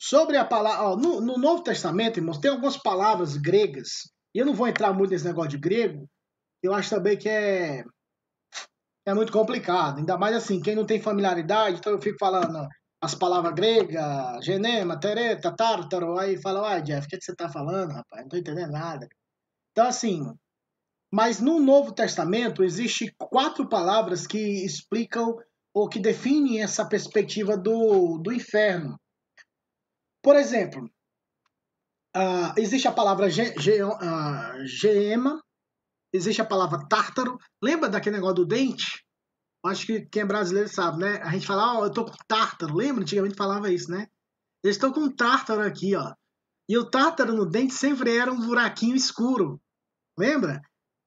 Sobre a palavra. Ó, no, no, Novo Testamento, irmãos, tem algumas palavras gregas. Eu não vou entrar muito nesse negócio de grego. Eu acho também que é. É muito complicado. Ainda mais assim, quem não tem familiaridade, então eu fico falando as palavras gregas, genema, tereta, tártaro, aí fala, uai, Jeff, o que, é que você tá falando, rapaz? Não tô entendendo nada. Então, assim, mas no Novo Testamento existe quatro palavras que explicam ou que definem essa perspectiva do, do inferno. Por exemplo, uh, existe a palavra ge, ge, uh, geema, existe a palavra tártaro. Lembra daquele negócio do dente? Acho que quem é brasileiro sabe, né? A gente fala, ó, oh, eu tô com tártaro. Lembra? Antigamente falava isso, né? Eu estou com tártaro aqui, ó. E o tártaro no dente sempre era um buraquinho escuro. Lembra?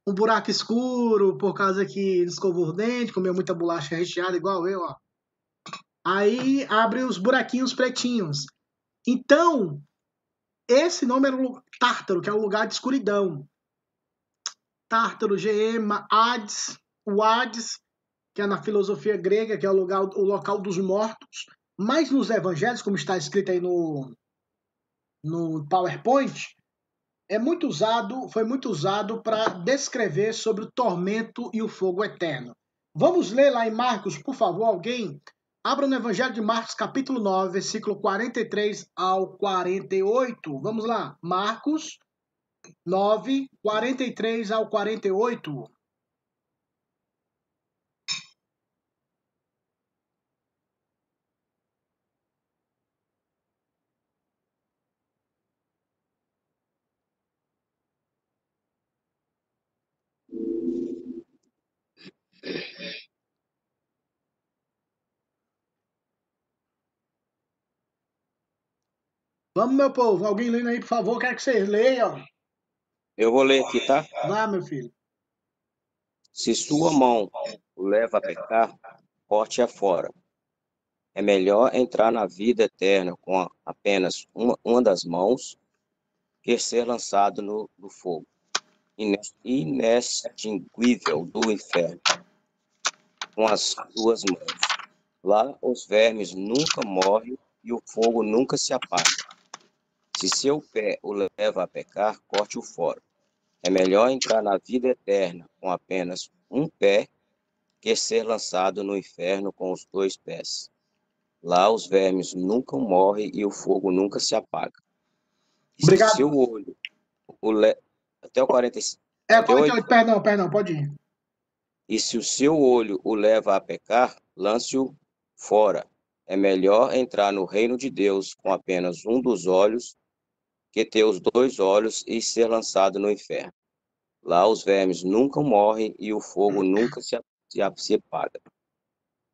Um buraco escuro por causa que escovou o dente, comeu muita bolacha recheada, igual eu, ó. Aí abre os buraquinhos pretinhos. Então, esse nome era Tártaro, que é o lugar de escuridão. Tártaro, Geema, Hades, o Hades, que é na filosofia grega, que é o, lugar, o local dos mortos. Mas nos evangelhos, como está escrito aí no, no PowerPoint, é muito usado, foi muito usado para descrever sobre o tormento e o fogo eterno. Vamos ler lá em Marcos, por favor, alguém Abra no Evangelho de Marcos, capítulo 9, versículo 43 ao 48. Vamos lá. Marcos 9, 43 ao 48. Vamos, meu povo. Alguém lendo aí, por favor. Quer que vocês leiam? Eu vou ler aqui, tá? Vá, meu filho. Se sua mão o leva a pecar, corte-a fora. É melhor entrar na vida eterna com apenas uma, uma das mãos que ser lançado no, no fogo inextinguível do inferno com as duas mãos. Lá os vermes nunca morrem e o fogo nunca se apaga. Se seu pé o leva a pecar, corte-o fora. É melhor entrar na vida eterna com apenas um pé que ser lançado no inferno com os dois pés. Lá os vermes nunca morrem e o fogo nunca se apaga. E Obrigado. Se seu olho o le... até o 45. É, 48, perdão, perdão, pode ir. E se o seu olho o leva a pecar, lance-o fora. É melhor entrar no reino de Deus com apenas um dos olhos que ter os dois olhos e ser lançado no inferno. Lá os vermes nunca morrem e o fogo nunca se, apaga.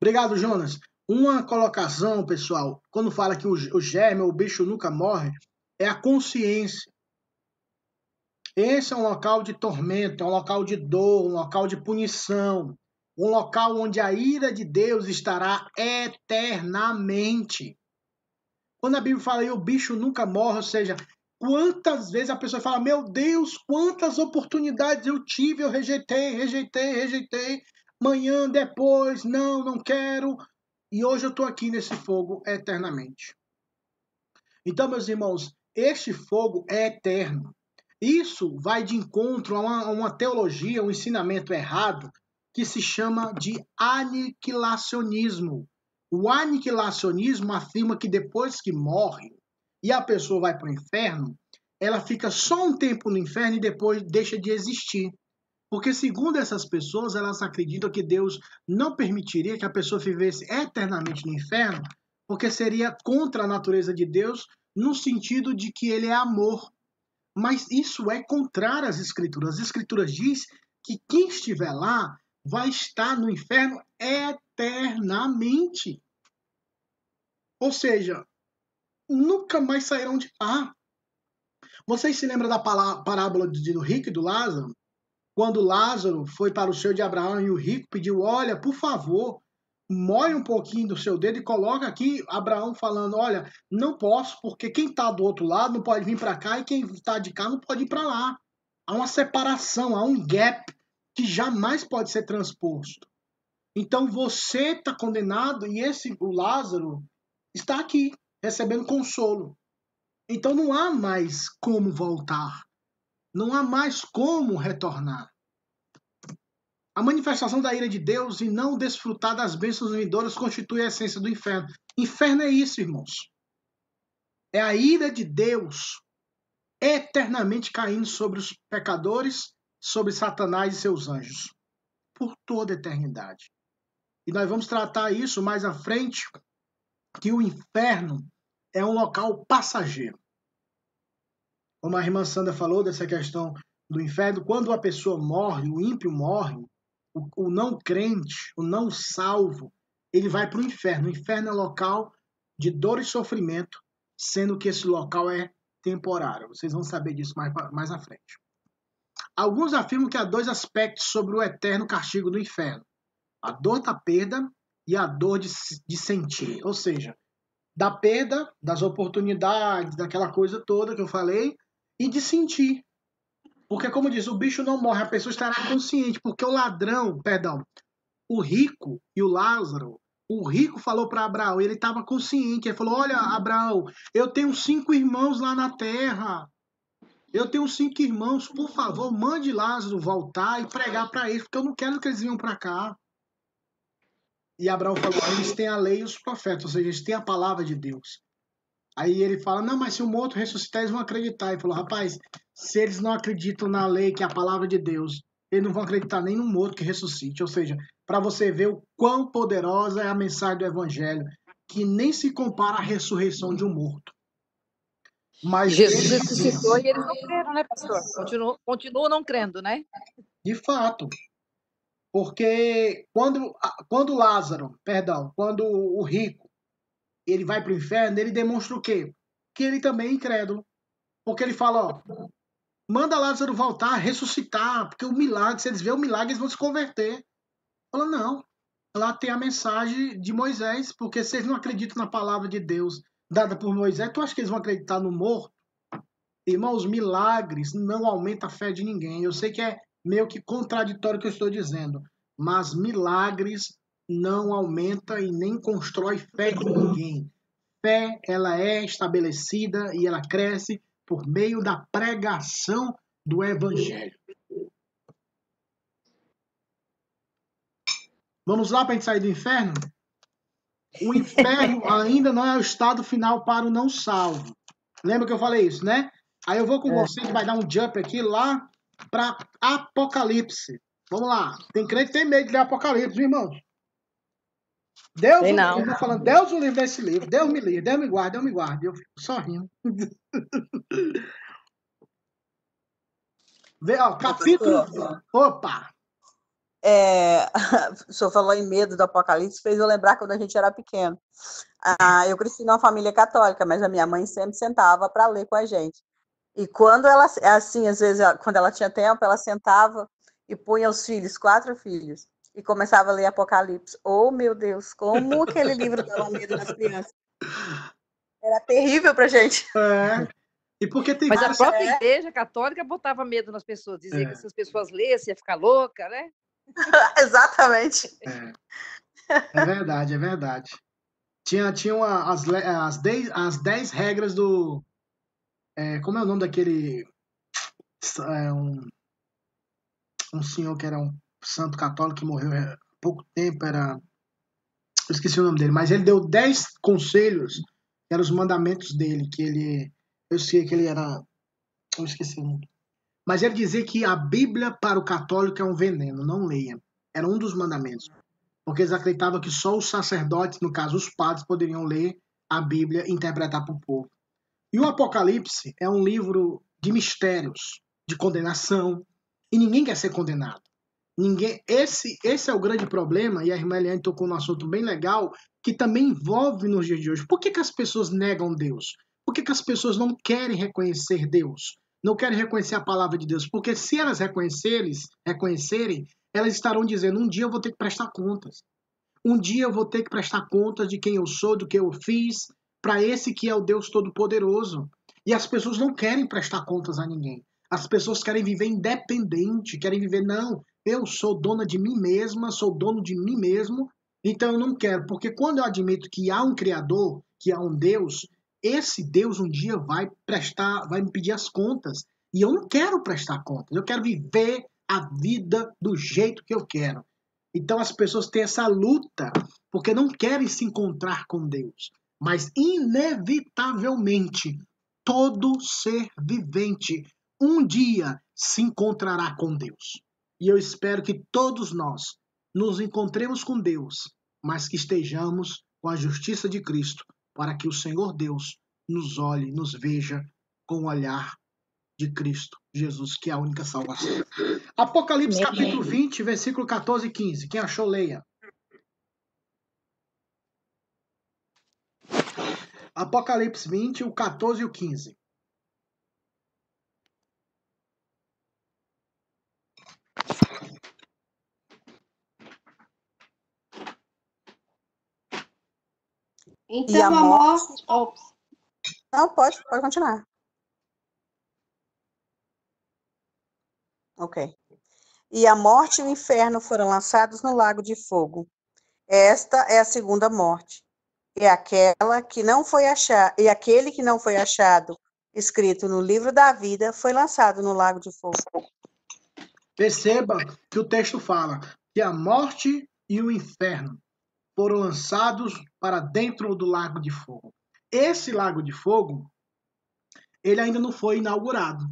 Obrigado, Jonas. Uma colocação, pessoal, quando fala que o, o germe, o bicho nunca morre, é a consciência. Esse é um local de tormento, é um local de dor, um local de punição, um local onde a ira de Deus estará eternamente. Quando a Bíblia fala aí o bicho nunca morre, ou seja, Quantas vezes a pessoa fala: Meu Deus, quantas oportunidades eu tive, eu rejeitei, rejeitei, rejeitei. Manhã, depois, não, não quero. E hoje eu estou aqui nesse fogo eternamente. Então, meus irmãos, este fogo é eterno. Isso vai de encontro a uma, a uma teologia, um ensinamento errado que se chama de aniquilacionismo. O aniquilacionismo afirma que depois que morre, e a pessoa vai para o inferno, ela fica só um tempo no inferno e depois deixa de existir. Porque, segundo essas pessoas, elas acreditam que Deus não permitiria que a pessoa vivesse eternamente no inferno, porque seria contra a natureza de Deus, no sentido de que ele é amor. Mas isso é contrário às Escrituras. As Escrituras diz que quem estiver lá vai estar no inferno eternamente. Ou seja, nunca mais sairão de lá. Vocês se lembram da parábola do rico e do Lázaro? Quando Lázaro foi para o seu de Abraão e o rico pediu: Olha, por favor, moe um pouquinho do seu dedo e coloca aqui Abraão falando: Olha, não posso, porque quem está do outro lado não pode vir para cá e quem está de cá não pode ir para lá. há uma separação, há um gap que jamais pode ser transposto. Então você está condenado e esse o Lázaro está aqui recebendo consolo. Então não há mais como voltar. Não há mais como retornar. A manifestação da ira de Deus e não desfrutar das bênçãos vindouras constitui a essência do inferno. Inferno é isso, irmãos. É a ira de Deus eternamente caindo sobre os pecadores, sobre Satanás e seus anjos, por toda a eternidade. E nós vamos tratar isso mais à frente, que o inferno é um local passageiro. Como a irmã Sandra falou dessa questão do inferno, quando a pessoa morre, o ímpio morre, o, o não crente, o não salvo, ele vai para o inferno. O inferno é local de dor e sofrimento, sendo que esse local é temporário. Vocês vão saber disso mais, mais à frente. Alguns afirmam que há dois aspectos sobre o eterno castigo do inferno: a dor da perda e a dor de, de sentir. Ou seja, da perda, das oportunidades, daquela coisa toda que eu falei, e de sentir. Porque, como diz, o bicho não morre, a pessoa estará consciente, porque o ladrão, perdão, o rico e o Lázaro, o rico falou para Abraão, ele estava consciente, ele falou: Olha, Abraão, eu tenho cinco irmãos lá na terra. Eu tenho cinco irmãos, por favor, mande Lázaro voltar e pregar para eles, porque eu não quero que eles venham para cá. E Abraão falou: eles têm a lei e os profetas, ou seja, eles têm a palavra de Deus. Aí ele fala: não, mas se o morto ressuscitar, eles vão acreditar. Ele falou: rapaz, se eles não acreditam na lei, que é a palavra de Deus, eles não vão acreditar nem no morto que ressuscite. Ou seja, para você ver o quão poderosa é a mensagem do evangelho, que nem se compara à ressurreição de um morto. Mas Jesus ressuscitou e eles não creram, né, pastor? Continuam, continuam não crendo, né? De fato. Porque quando, quando Lázaro, perdão, quando o rico, ele vai para o inferno, ele demonstra o quê? Que ele também é incrédulo. Porque ele fala, ó, manda Lázaro voltar, ressuscitar, porque o milagre, se eles verem o milagre, eles vão se converter. Fala, não. Lá tem a mensagem de Moisés, porque eles não acreditam na palavra de Deus dada por Moisés, tu acha que eles vão acreditar no morto? Irmãos, milagres não aumentam a fé de ninguém. Eu sei que é meio que contraditório o que eu estou dizendo, mas milagres não aumenta e nem constrói fé de ninguém. Fé, ela é estabelecida e ela cresce por meio da pregação do evangelho. Vamos lá para a gente sair do inferno? O inferno *laughs* ainda não é o estado final para o não salvo. Lembra que eu falei isso, né? Aí eu vou com é. você que vai dar um jump aqui lá para Apocalipse. Vamos lá. Tem crente que tem medo de ler Apocalipse, irmãos. Deus, tem não. Eu falando, Deus o livre desse livro. Deus me livre, Deus me guarde, Deus me guarde. Eu fico sorrindo. *laughs* Vê, ó, capítulo. Opa! É, *laughs* o senhor falou em medo do apocalipse, fez eu lembrar quando a gente era pequeno. Ah, eu cresci numa família católica, mas a minha mãe sempre sentava para ler com a gente. E quando ela, assim, às vezes, quando ela tinha tempo, ela sentava e punha os filhos, quatro filhos, e começava a ler Apocalipse. Oh, meu Deus, como aquele livro dava medo nas crianças. Era terrível pra gente. É. E porque tem Mas a própria é... igreja católica botava medo nas pessoas, dizia é. que se as pessoas lessem ia ficar louca, né? *laughs* Exatamente. É. é. verdade, é verdade. Tinha, tinha uma, as, as, dez, as dez regras do, é, como é o nome daquele. É, um, um senhor que era um santo católico que morreu há pouco tempo, era. Eu esqueci o nome dele, mas ele deu 10 conselhos, que eram os mandamentos dele, que ele. Eu sei que ele era. Eu esqueci o nome. Mas ele dizia que a Bíblia para o católico é um veneno, não leia. Era um dos mandamentos. Porque eles acreditavam que só os sacerdotes, no caso os padres, poderiam ler a Bíblia e interpretar para o povo. E o Apocalipse é um livro de mistérios, de condenação, e ninguém quer ser condenado. Ninguém, esse, esse é o grande problema, e a irmã Eliane tocou num assunto bem legal, que também envolve nos dias de hoje. Por que, que as pessoas negam Deus? Por que, que as pessoas não querem reconhecer Deus? Não querem reconhecer a palavra de Deus? Porque se elas reconhecerem, reconhecerem, elas estarão dizendo: um dia eu vou ter que prestar contas. Um dia eu vou ter que prestar contas de quem eu sou, do que eu fiz, para esse que é o Deus Todo-Poderoso. E as pessoas não querem prestar contas a ninguém. As pessoas querem viver independente, querem viver, não, eu sou dona de mim mesma, sou dono de mim mesmo, então eu não quero, porque quando eu admito que há um Criador, que há um Deus, esse Deus um dia vai prestar, vai me pedir as contas. E eu não quero prestar contas, eu quero viver a vida do jeito que eu quero. Então as pessoas têm essa luta porque não querem se encontrar com Deus. Mas inevitavelmente todo ser vivente um dia se encontrará com Deus. E eu espero que todos nós nos encontremos com Deus, mas que estejamos com a justiça de Cristo, para que o Senhor Deus nos olhe, nos veja com o olhar de Cristo Jesus, que é a única salvação. Apocalipse capítulo 20, versículo 14 e 15. Quem achou, leia. Apocalipse 20, o 14 e o 15. Então a a morte. Ops. Não, pode, pode continuar. Ok. E a morte e o inferno foram lançados no lago de fogo. Esta é a segunda morte. E aquela que não foi achar, e aquele que não foi achado escrito no livro da vida foi lançado no lago de fogo. Perceba que o texto fala que a morte e o inferno foram lançados para dentro do lago de fogo. Esse lago de fogo, ele ainda não foi inaugurado.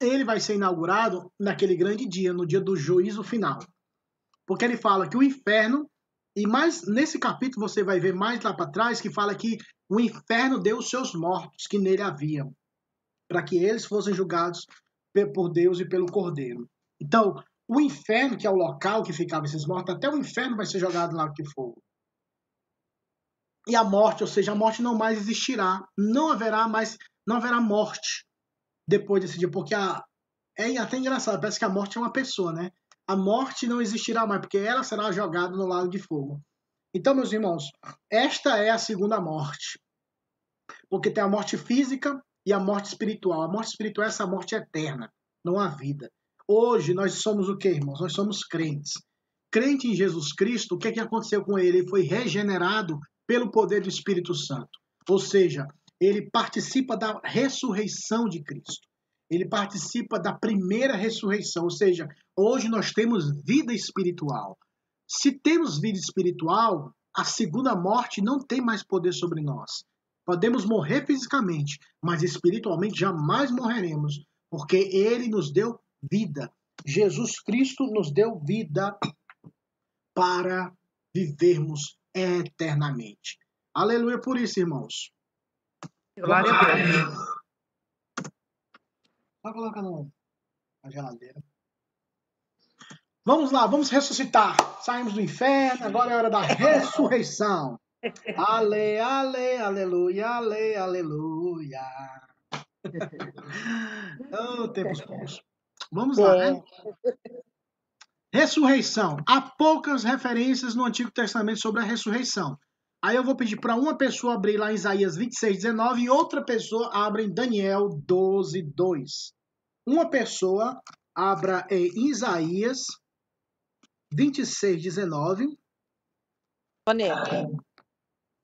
Ele vai ser inaugurado naquele grande dia, no dia do juízo final. Porque ele fala que o inferno, e mais nesse capítulo você vai ver mais lá para trás, que fala que o inferno deu os seus mortos que nele haviam, para que eles fossem julgados por Deus e pelo Cordeiro. Então, o inferno, que é o local que ficavam esses mortos, até o inferno vai ser jogado lá que fogo. E a morte, ou seja, a morte não mais existirá. Não haverá mais, não haverá morte depois desse dia, porque a, é até engraçado, parece que a morte é uma pessoa, né? A morte não existirá mais, porque ela será jogada no lago de fogo. Então, meus irmãos, esta é a segunda morte. Porque tem a morte física e a morte espiritual. A morte espiritual é essa morte eterna, não há vida. Hoje nós somos o que, irmãos? Nós somos crentes. Crente em Jesus Cristo, o que, é que aconteceu com ele? Ele foi regenerado pelo poder do Espírito Santo. Ou seja, ele participa da ressurreição de Cristo. Ele participa da primeira ressurreição, ou seja, hoje nós temos vida espiritual. Se temos vida espiritual, a segunda morte não tem mais poder sobre nós. Podemos morrer fisicamente, mas espiritualmente jamais morreremos, porque ele nos deu vida. Jesus Cristo nos deu vida para vivermos eternamente. Aleluia por isso, irmãos. Glória a Deus. Só coloca na geladeira. Vamos lá, vamos ressuscitar. Saímos do inferno, agora é hora da ressurreição. Ale, ale, aleluia, ale, aleluia. *laughs* oh, tempos bons. Vamos lá, né? Ressurreição. Há poucas referências no Antigo Testamento sobre a ressurreição. Aí eu vou pedir para uma pessoa abrir lá em Isaías 26, 19 e outra pessoa abra em Daniel 12, 2. Uma pessoa abra em Isaías 26, 19. Vanessa.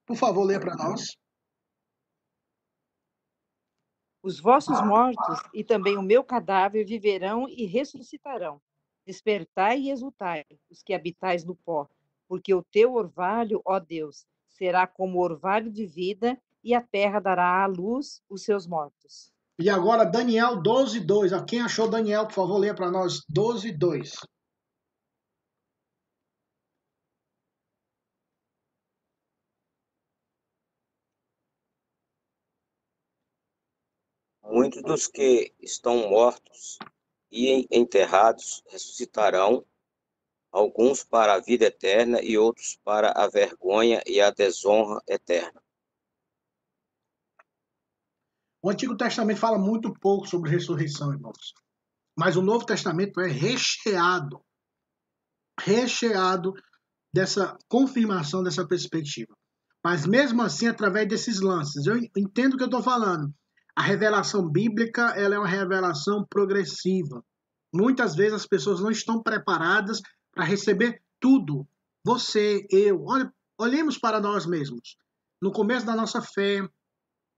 Por favor, leia para nós. Os vossos mortos e também o meu cadáver viverão e ressuscitarão. Despertai e exultai, os que habitais no pó, porque o teu orvalho, ó Deus, será como orvalho de vida, e a terra dará à luz os seus mortos. E agora, Daniel 12, 2. A quem achou Daniel, por favor, leia para nós 12, 2. Muitos dos que estão mortos e enterrados ressuscitarão, alguns para a vida eterna e outros para a vergonha e a desonra eterna. O Antigo Testamento fala muito pouco sobre ressurreição, irmãos. Mas o Novo Testamento é recheado, recheado dessa confirmação dessa perspectiva. Mas mesmo assim, através desses lances, eu entendo o que eu estou falando. A revelação bíblica ela é uma revelação progressiva. Muitas vezes as pessoas não estão preparadas para receber tudo. Você, eu, olhemos para nós mesmos. No começo da nossa fé,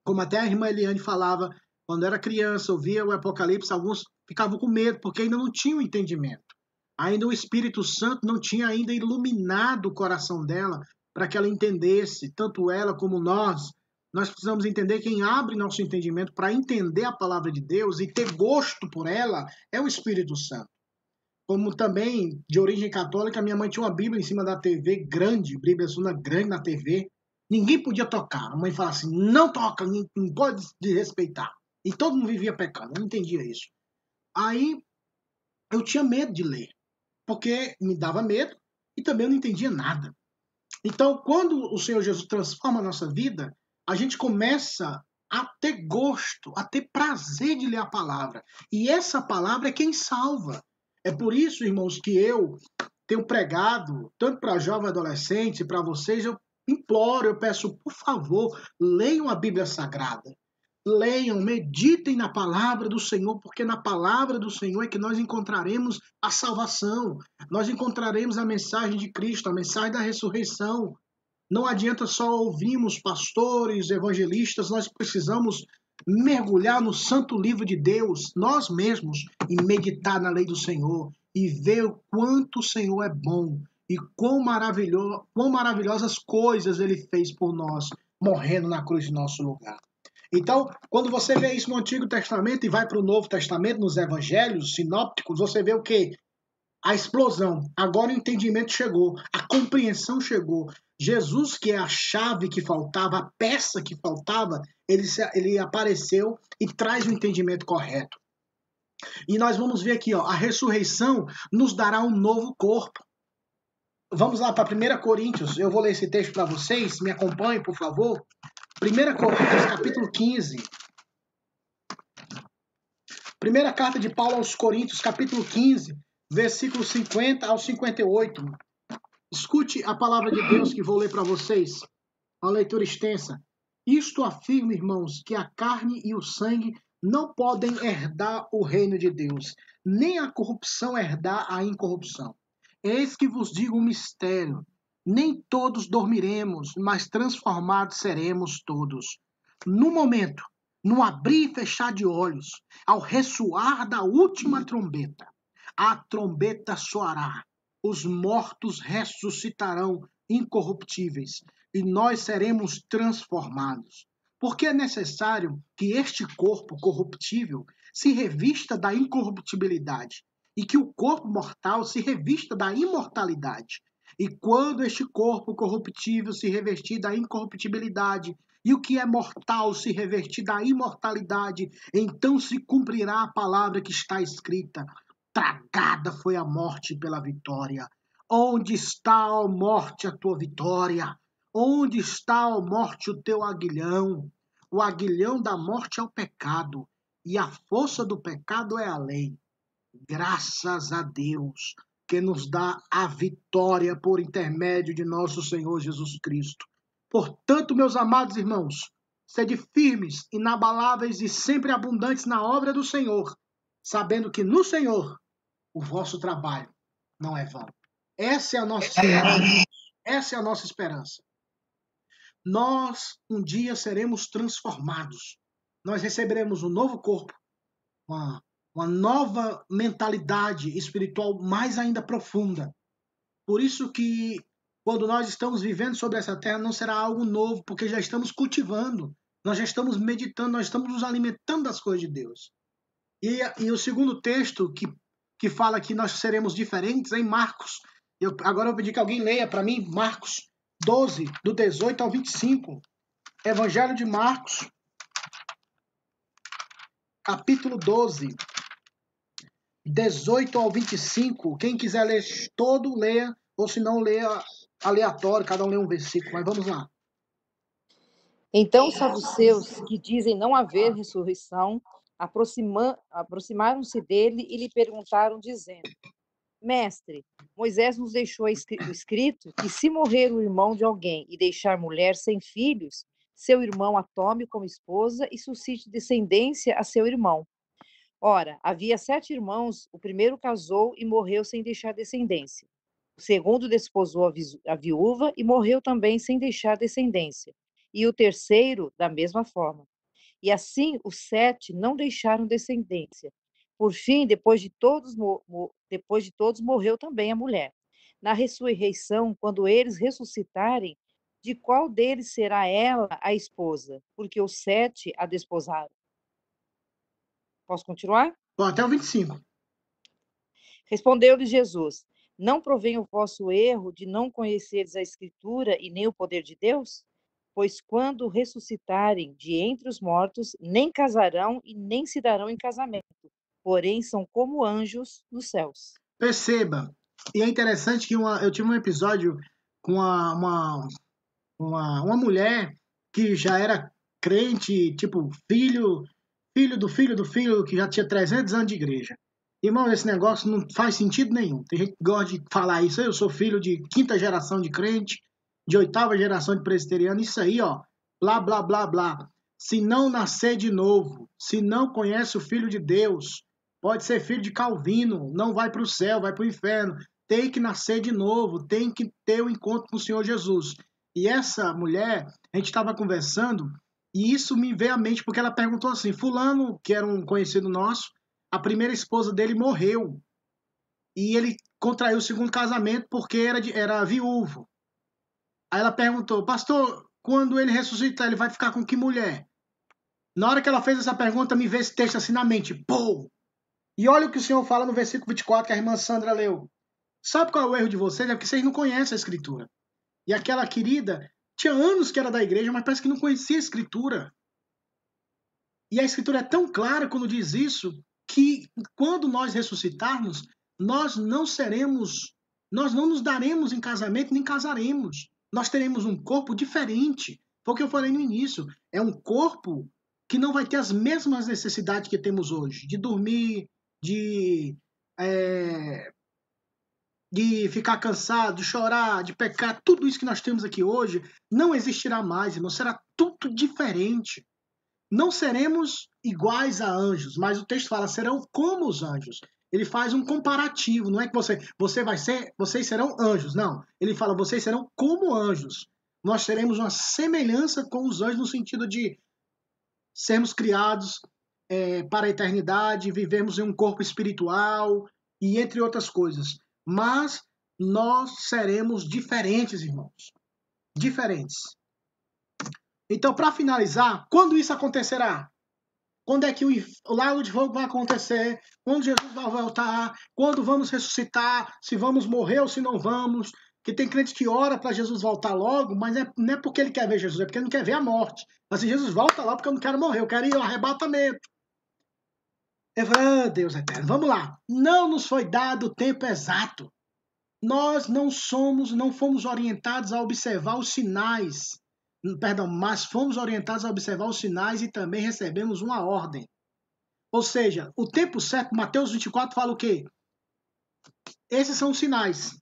como até a irmã Eliane falava, quando era criança, ouvia o Apocalipse, alguns ficavam com medo, porque ainda não tinham entendimento. Ainda o Espírito Santo não tinha ainda iluminado o coração dela para que ela entendesse, tanto ela como nós. Nós precisamos entender quem abre nosso entendimento para entender a palavra de Deus e ter gosto por ela é o Espírito Santo. Como também, de origem católica, minha mãe tinha uma Bíblia em cima da TV grande, Bíblia Suna grande na TV. Ninguém podia tocar. A mãe falava assim: não toca, não pode desrespeitar. E todo mundo vivia pecando. Eu não entendia isso. Aí eu tinha medo de ler, porque me dava medo e também eu não entendia nada. Então, quando o Senhor Jesus transforma a nossa vida, a gente começa a ter gosto, a ter prazer de ler a palavra. E essa palavra é quem salva. É por isso, irmãos, que eu tenho pregado, tanto para jovem adolescente, para vocês, eu imploro, eu peço, por favor, leiam a Bíblia Sagrada. Leiam, meditem na palavra do Senhor, porque na palavra do Senhor é que nós encontraremos a salvação, nós encontraremos a mensagem de Cristo, a mensagem da ressurreição. Não adianta só ouvirmos pastores, evangelistas, nós precisamos mergulhar no santo livro de Deus, nós mesmos, e meditar na lei do Senhor e ver o quanto o Senhor é bom e quão, maravilhoso, quão maravilhosas coisas ele fez por nós, morrendo na cruz em nosso lugar. Então, quando você vê isso no Antigo Testamento e vai para o Novo Testamento, nos Evangelhos sinópticos, você vê o que? A explosão. Agora o entendimento chegou, a compreensão chegou. Jesus, que é a chave que faltava, a peça que faltava, ele, ele apareceu e traz o entendimento correto. E nós vamos ver aqui, ó, a ressurreição nos dará um novo corpo. Vamos lá para 1 Coríntios. Eu vou ler esse texto para vocês. Me acompanhem, por favor. 1 Coríntios, capítulo 15. Primeira carta de Paulo aos Coríntios, capítulo 15, versículo 50 ao 58. Escute a palavra de Deus que vou ler para vocês. Uma leitura extensa. Isto afirma, irmãos, que a carne e o sangue não podem herdar o reino de Deus, nem a corrupção herdar a incorrupção. Eis que vos digo um mistério. Nem todos dormiremos, mas transformados seremos todos. No momento, no abrir e fechar de olhos, ao ressoar da última trombeta, a trombeta soará, os mortos ressuscitarão incorruptíveis e nós seremos transformados. Porque é necessário que este corpo corruptível se revista da incorruptibilidade e que o corpo mortal se revista da imortalidade. E quando este corpo corruptível se revestir da incorruptibilidade, e o que é mortal se revestir da imortalidade, então se cumprirá a palavra que está escrita: Tragada foi a morte pela vitória. Onde está, ó morte, a tua vitória? Onde está, ó morte, o teu aguilhão? O aguilhão da morte é o pecado, e a força do pecado é a lei graças a Deus que nos dá a vitória por intermédio de nosso Senhor Jesus Cristo. Portanto, meus amados irmãos, sede firmes, inabaláveis e sempre abundantes na obra do Senhor, sabendo que no Senhor o vosso trabalho não é vão. Essa é a nossa esperança. Essa é a nossa esperança. Nós um dia seremos transformados. Nós receberemos um novo corpo, uma uma nova mentalidade espiritual mais ainda profunda. Por isso que quando nós estamos vivendo sobre essa terra não será algo novo, porque já estamos cultivando, nós já estamos meditando, nós estamos nos alimentando das coisas de Deus. E, e o segundo texto que, que fala que nós seremos diferentes em Marcos. Eu, agora eu pedi que alguém leia para mim Marcos 12, do 18 ao 25. Evangelho de Marcos, capítulo 12, 18 ao 25. Quem quiser ler todo, leia, ou se não, leia aleatório, cada um lê um versículo. Mas vamos lá. Então os saduceus, que dizem não haver ressurreição, aproximaram-se dele e lhe perguntaram, dizendo: Mestre, Moisés nos deixou escrito que se morrer o irmão de alguém e deixar mulher sem filhos, seu irmão a tome como esposa e suscite descendência a seu irmão. Ora, havia sete irmãos, o primeiro casou e morreu sem deixar descendência. O segundo desposou a viúva e morreu também sem deixar descendência. E o terceiro, da mesma forma. E assim os sete não deixaram descendência. Por fim, depois de todos, depois de todos morreu também a mulher. Na ressurreição, quando eles ressuscitarem, de qual deles será ela a esposa? Porque os sete a desposaram. Posso continuar? Bom, até o 25. Respondeu-lhe Jesus: Não provém o vosso erro de não conheceres a Escritura e nem o poder de Deus? Pois quando ressuscitarem de entre os mortos, nem casarão e nem se darão em casamento, porém são como anjos nos céus. Perceba, e é interessante que uma, eu tive um episódio com uma, uma, uma, uma mulher que já era crente, tipo, filho, filho do filho do filho, que já tinha 300 anos de igreja. Irmão, esse negócio não faz sentido nenhum. Tem gente que gosta de falar isso. Eu sou filho de quinta geração de crente de oitava geração de presbiteriano, isso aí, ó, blá, blá, blá, blá. Se não nascer de novo, se não conhece o Filho de Deus, pode ser filho de Calvino, não vai para o céu, vai para o inferno. Tem que nascer de novo, tem que ter o um encontro com o Senhor Jesus. E essa mulher, a gente estava conversando, e isso me veio à mente porque ela perguntou assim: Fulano, que era um conhecido nosso, a primeira esposa dele morreu. E ele contraiu o segundo casamento porque era, de, era viúvo. Aí ela perguntou, pastor, quando ele ressuscitar, ele vai ficar com que mulher? Na hora que ela fez essa pergunta, me veio esse texto assim na mente. Pô! E olha o que o Senhor fala no versículo 24 que a irmã Sandra leu. Sabe qual é o erro de vocês? É porque vocês não conhecem a Escritura. E aquela querida tinha anos que era da igreja, mas parece que não conhecia a Escritura. E a Escritura é tão clara quando diz isso que quando nós ressuscitarmos, nós não seremos, nós não nos daremos em casamento nem casaremos nós teremos um corpo diferente. Foi o que eu falei no início. É um corpo que não vai ter as mesmas necessidades que temos hoje, de dormir, de, é, de ficar cansado, de chorar, de pecar. Tudo isso que nós temos aqui hoje não existirá mais, irmão. Será tudo diferente. Não seremos iguais a anjos, mas o texto fala serão como os anjos ele faz um comparativo, não é que você, você vai ser, vocês serão anjos, não. Ele fala, vocês serão como anjos. Nós teremos uma semelhança com os anjos no sentido de sermos criados é, para a eternidade, vivermos em um corpo espiritual e entre outras coisas. Mas nós seremos diferentes, irmãos. Diferentes. Então, para finalizar, quando isso acontecerá? Quando é que o, lago de fogo vai acontecer? Quando Jesus vai voltar? Quando vamos ressuscitar? Se vamos morrer ou se não vamos? Que tem crente que ora para Jesus voltar logo, mas é, não é porque ele quer ver Jesus, é porque ele não quer ver a morte. Mas se Jesus volta lá, porque eu não quero morrer, eu quero ir ao arrebatamento. Eu falo, ah, Deus eterno, vamos lá. Não nos foi dado o tempo exato. Nós não somos, não fomos orientados a observar os sinais perdão, mas fomos orientados a observar os sinais e também recebemos uma ordem. Ou seja, o tempo certo, Mateus 24 fala o quê? Esses são os sinais.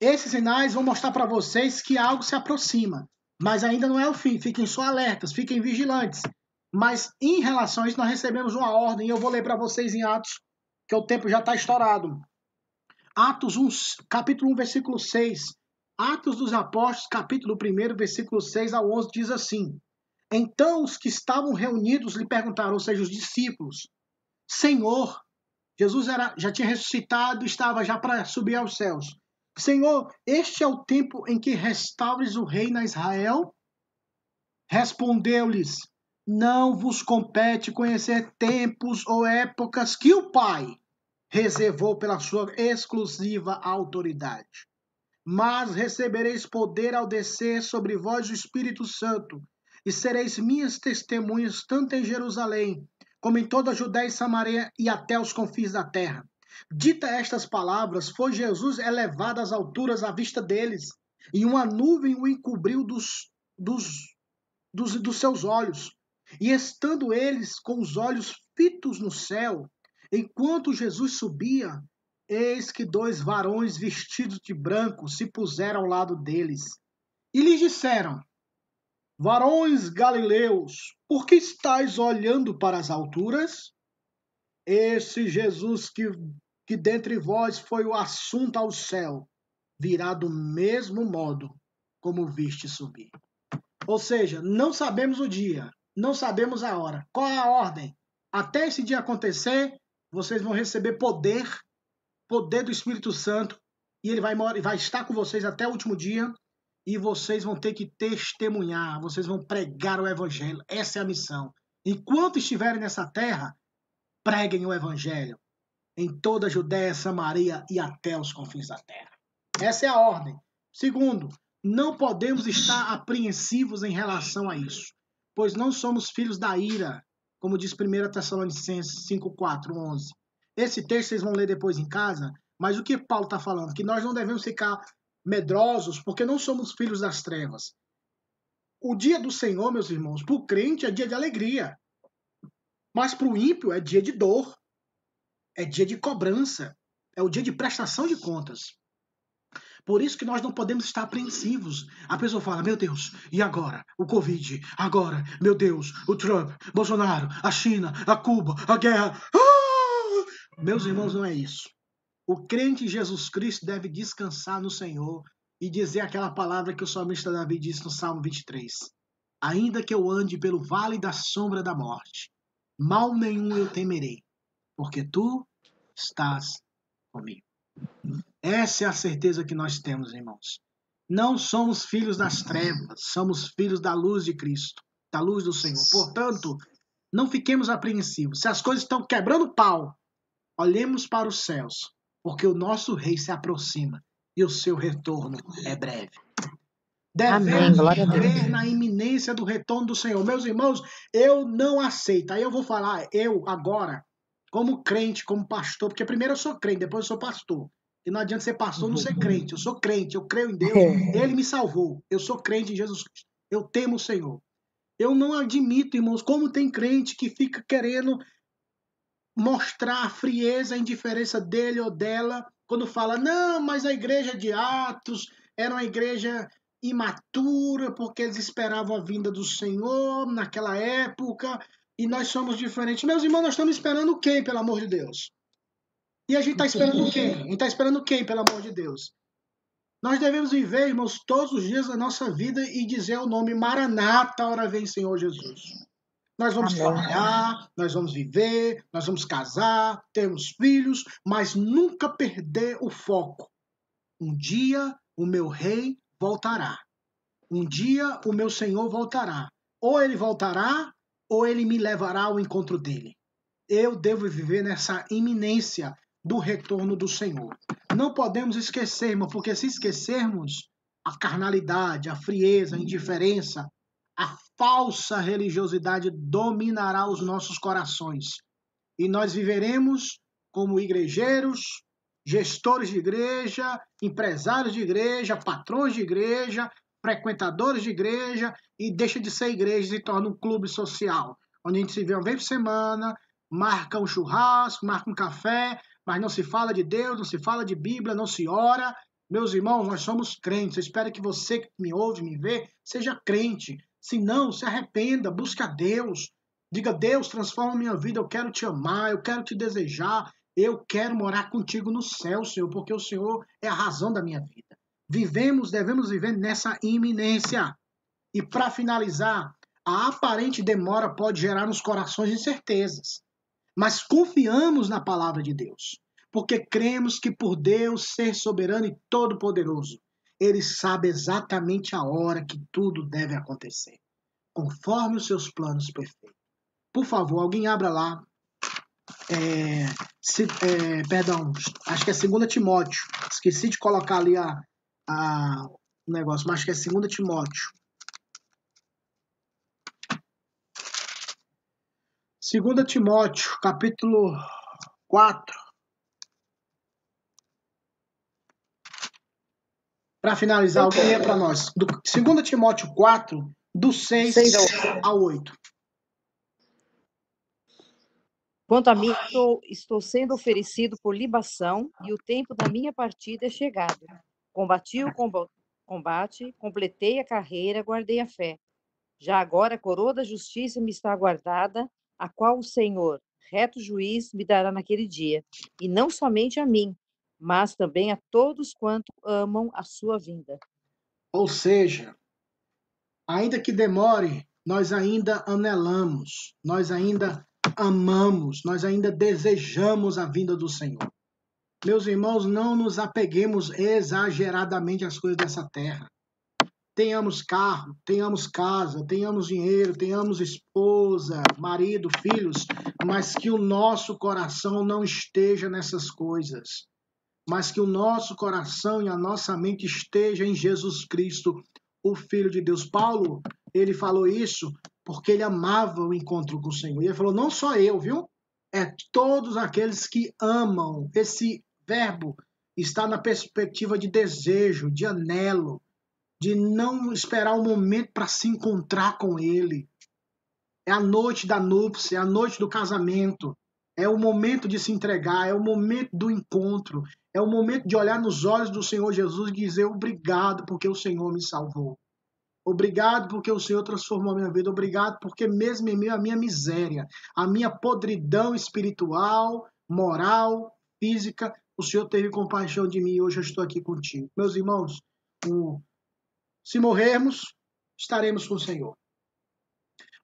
Esses sinais vão mostrar para vocês que algo se aproxima, mas ainda não é o fim. Fiquem só alertas, fiquem vigilantes. Mas em relação a isso, nós recebemos uma ordem, e eu vou ler para vocês em Atos, que o tempo já está estourado. Atos 1, capítulo 1, versículo 6. Atos dos Apóstolos, capítulo 1, versículo 6 ao 11, diz assim: Então os que estavam reunidos lhe perguntaram, ou seja, os discípulos, Senhor, Jesus era, já tinha ressuscitado, estava já para subir aos céus. Senhor, este é o tempo em que restaures o reino a Israel? Respondeu-lhes: Não vos compete conhecer tempos ou épocas que o Pai reservou pela sua exclusiva autoridade mas recebereis poder ao descer sobre vós o Espírito Santo, e sereis minhas testemunhas tanto em Jerusalém, como em toda a Judéia e Samaria e até os confins da terra. Dita estas palavras, foi Jesus elevado às alturas à vista deles, e uma nuvem o encobriu dos, dos, dos, dos seus olhos. E estando eles com os olhos fitos no céu, enquanto Jesus subia, Eis que dois varões vestidos de branco se puseram ao lado deles. E lhes disseram: Varões galileus, por que estáis olhando para as alturas? Esse Jesus que, que dentre vós foi o assunto ao céu, virá do mesmo modo como viste subir. Ou seja, não sabemos o dia, não sabemos a hora. Qual é a ordem? Até esse dia acontecer, vocês vão receber poder, poder do Espírito Santo, e ele vai, vai estar com vocês até o último dia, e vocês vão ter que testemunhar, vocês vão pregar o Evangelho. Essa é a missão. Enquanto estiverem nessa terra, preguem o Evangelho em toda a Judéia, Samaria e até os confins da terra. Essa é a ordem. Segundo, não podemos estar apreensivos em relação a isso, pois não somos filhos da ira, como diz 1 Tessalonicenses 5, 4, 11. Esse texto vocês vão ler depois em casa, mas o que Paulo está falando? Que nós não devemos ficar medrosos porque não somos filhos das trevas. O dia do Senhor, meus irmãos, para o crente é dia de alegria, mas para o ímpio é dia de dor, é dia de cobrança, é o dia de prestação de contas. Por isso que nós não podemos estar apreensivos. A pessoa fala, meu Deus, e agora? O Covid, agora, meu Deus, o Trump, Bolsonaro, a China, a Cuba, a guerra. Ah! Meus irmãos, não é isso. O crente em Jesus Cristo deve descansar no Senhor e dizer aquela palavra que o salmista Davi disse no Salmo 23. Ainda que eu ande pelo vale da sombra da morte, mal nenhum eu temerei, porque tu estás comigo. Essa é a certeza que nós temos, irmãos. Não somos filhos das trevas, somos filhos da luz de Cristo, da luz do Senhor. Portanto, não fiquemos apreensivos. Se as coisas estão quebrando pau, olhemos para os céus, porque o nosso rei se aproxima e o seu retorno é breve. Devemos viver na iminência do retorno do Senhor. Meus irmãos, eu não aceito. Aí eu vou falar, eu agora, como crente, como pastor, porque primeiro eu sou crente, depois eu sou pastor. E não adianta ser pastor não ser crente. Eu sou crente, eu creio em Deus. É. Ele me salvou. Eu sou crente em Jesus Cristo. Eu temo o Senhor. Eu não admito, irmãos, como tem crente que fica querendo mostrar a frieza, a indiferença dele ou dela, quando fala, não, mas a igreja de Atos era uma igreja imatura, porque eles esperavam a vinda do Senhor naquela época, e nós somos diferentes. Meus irmãos, nós estamos esperando quem, pelo amor de Deus? E a gente está esperando quem? A gente está esperando quem, pelo amor de Deus? Nós devemos viver, irmãos, todos os dias da nossa vida e dizer o nome Maranata, hora vem Senhor Jesus. Nós vamos Amém. trabalhar, nós vamos viver, nós vamos casar, termos filhos, mas nunca perder o foco. Um dia o meu rei voltará. Um dia o meu Senhor voltará. Ou ele voltará, ou ele me levará ao encontro dele. Eu devo viver nessa iminência do retorno do Senhor. Não podemos esquecer, irmão, porque se esquecermos, a carnalidade, a frieza, a indiferença, a falsa religiosidade dominará os nossos corações. E nós viveremos como igrejeiros, gestores de igreja, empresários de igreja, patrões de igreja, frequentadores de igreja, e deixa de ser igreja e se torna um clube social, onde a gente se vê uma vez por semana, marca um churrasco, marca um café, mas não se fala de Deus, não se fala de Bíblia, não se ora. Meus irmãos, nós somos crentes. Eu espero que você que me ouve, me vê, seja crente. Se não, se arrependa, busque a Deus. Diga, Deus, transforma minha vida, eu quero te amar, eu quero te desejar, eu quero morar contigo no céu, Senhor, porque o Senhor é a razão da minha vida. Vivemos, devemos viver nessa iminência. E para finalizar, a aparente demora pode gerar nos corações incertezas mas confiamos na palavra de Deus, porque cremos que por Deus ser soberano e todo-poderoso, ele sabe exatamente a hora que tudo deve acontecer, conforme os seus planos perfeitos. Por favor, alguém abra lá. É, se, é, perdão, acho que é 2 Timóteo. Esqueci de colocar ali a, a, o negócio, mas acho que é 2 Timóteo. 2 Timóteo, capítulo 4. Para finalizar, alguém é para nós. Do, 2 Timóteo 4, do 6 ao 8. Quanto a mim, estou, estou sendo oferecido por libação e o tempo da minha partida é chegado. Combati o combate, completei a carreira, guardei a fé. Já agora a coroa da justiça me está aguardada, a qual o Senhor, reto juiz, me dará naquele dia, e não somente a mim, mas também a todos quanto amam a sua vinda. Ou seja, ainda que demore, nós ainda anelamos, nós ainda amamos, nós ainda desejamos a vinda do Senhor. Meus irmãos, não nos apeguemos exageradamente às coisas dessa terra. Tenhamos carro, tenhamos casa, tenhamos dinheiro, tenhamos esposa, marido, filhos, mas que o nosso coração não esteja nessas coisas. Mas que o nosso coração e a nossa mente esteja em Jesus Cristo, o Filho de Deus. Paulo, ele falou isso porque ele amava o encontro com o Senhor. E ele falou: não só eu, viu? É todos aqueles que amam esse verbo está na perspectiva de desejo, de anelo, de não esperar o um momento para se encontrar com Ele. É a noite da núpcia, é a noite do casamento, é o momento de se entregar, é o momento do encontro, é o momento de olhar nos olhos do Senhor Jesus e dizer obrigado porque o Senhor me salvou. Obrigado porque o Senhor transformou a minha vida. Obrigado porque mesmo em meio à minha miséria, a minha podridão espiritual, moral, física, o Senhor teve compaixão de mim e hoje eu estou aqui contigo. Meus irmãos, se morrermos, estaremos com o Senhor.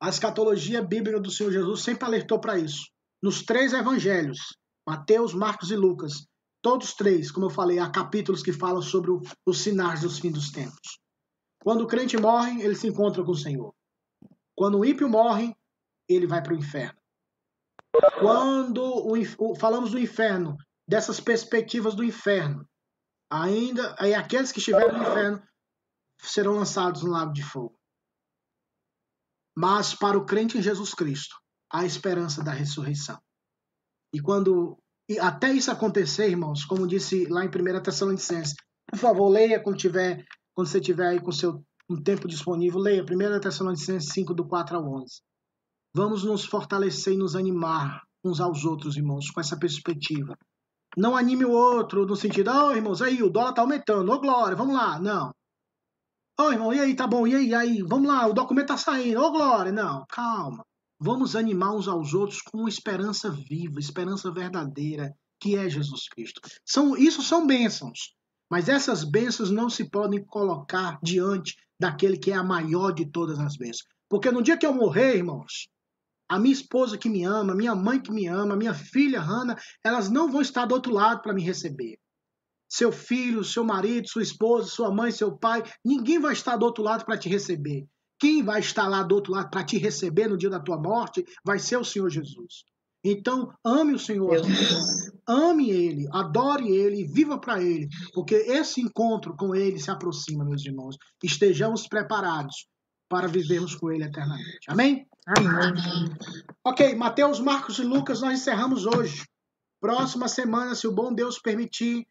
A escatologia bíblica do Senhor Jesus sempre alertou para isso. Nos três evangelhos, Mateus, Marcos e Lucas, todos três, como eu falei, há capítulos que falam sobre os sinais dos fins dos tempos. Quando o crente morre, ele se encontra com o Senhor. Quando o ímpio morre, ele vai para o inferno. Quando o, falamos do inferno, dessas perspectivas do inferno. Ainda aí aqueles que estiverem no inferno serão lançados no lago de fogo. Mas para o crente em Jesus Cristo, há esperança da ressurreição. E quando e até isso acontecer, irmãos, como disse lá em 1 Tessalonicenses, por favor, leia quando tiver, quando você tiver aí com seu um tempo disponível, leia 1 Tessalonicenses 5 do 4 ao 11. Vamos nos fortalecer e nos animar uns aos outros, irmãos, com essa perspectiva não anime o outro no sentido, ó, oh, irmãos, aí o dólar tá aumentando, ô oh, glória, vamos lá. Não. Ô oh, irmão, e aí, tá bom, e aí, aí, vamos lá, o documento tá saindo, ô glória. Não, calma. Vamos animar uns aos outros com esperança viva, esperança verdadeira, que é Jesus Cristo. São, isso são bênçãos, mas essas bênçãos não se podem colocar diante daquele que é a maior de todas as bênçãos. Porque no dia que eu morrer, irmãos, a minha esposa que me ama, minha mãe que me ama, minha filha Hannah, elas não vão estar do outro lado para me receber. Seu filho, seu marido, sua esposa, sua mãe, seu pai, ninguém vai estar do outro lado para te receber. Quem vai estar lá do outro lado para te receber no dia da tua morte vai ser o Senhor Jesus. Então, ame o Senhor, ame Ele, adore Ele, viva para Ele, porque esse encontro com Ele se aproxima, meus irmãos. Estejamos preparados para vivermos com Ele eternamente. Amém? Amém. Ok, Mateus, Marcos e Lucas, nós encerramos hoje. Próxima semana, se o bom Deus permitir,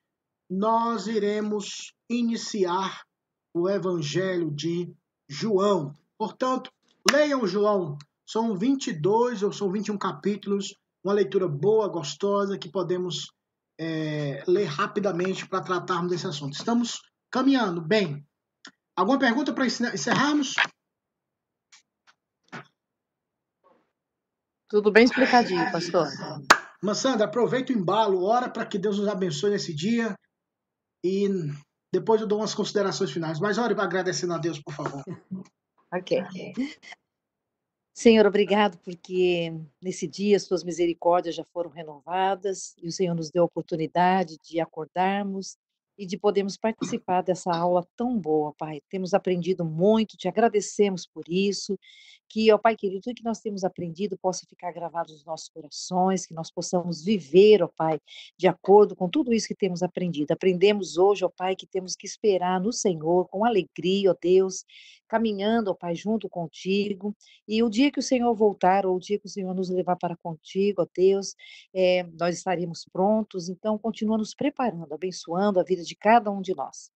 nós iremos iniciar o Evangelho de João. Portanto, leiam João. São 22 ou são 21 capítulos, uma leitura boa, gostosa, que podemos é, ler rapidamente para tratarmos desse assunto. Estamos caminhando bem. Alguma pergunta para encerrarmos? Tudo bem explicadinho, pastor. Massandra, aproveita o embalo, ora para que Deus nos abençoe nesse dia e depois eu dou umas considerações finais. Mas ore agradecendo a Deus, por favor. ok. Senhor, obrigado porque nesse dia as tuas misericórdias já foram renovadas e o Senhor nos deu a oportunidade de acordarmos e de podermos participar dessa aula tão boa, Pai. Temos aprendido muito, te agradecemos por isso. Que, ó Pai querido, tudo que nós temos aprendido possa ficar gravado nos nossos corações, que nós possamos viver, ó Pai, de acordo com tudo isso que temos aprendido. Aprendemos hoje, ó Pai, que temos que esperar no Senhor com alegria, ó Deus, caminhando, ó Pai, junto contigo. E o dia que o Senhor voltar, ou o dia que o Senhor nos levar para contigo, ó Deus, é, nós estaremos prontos. Então, continua nos preparando, abençoando a vida de cada um de nós.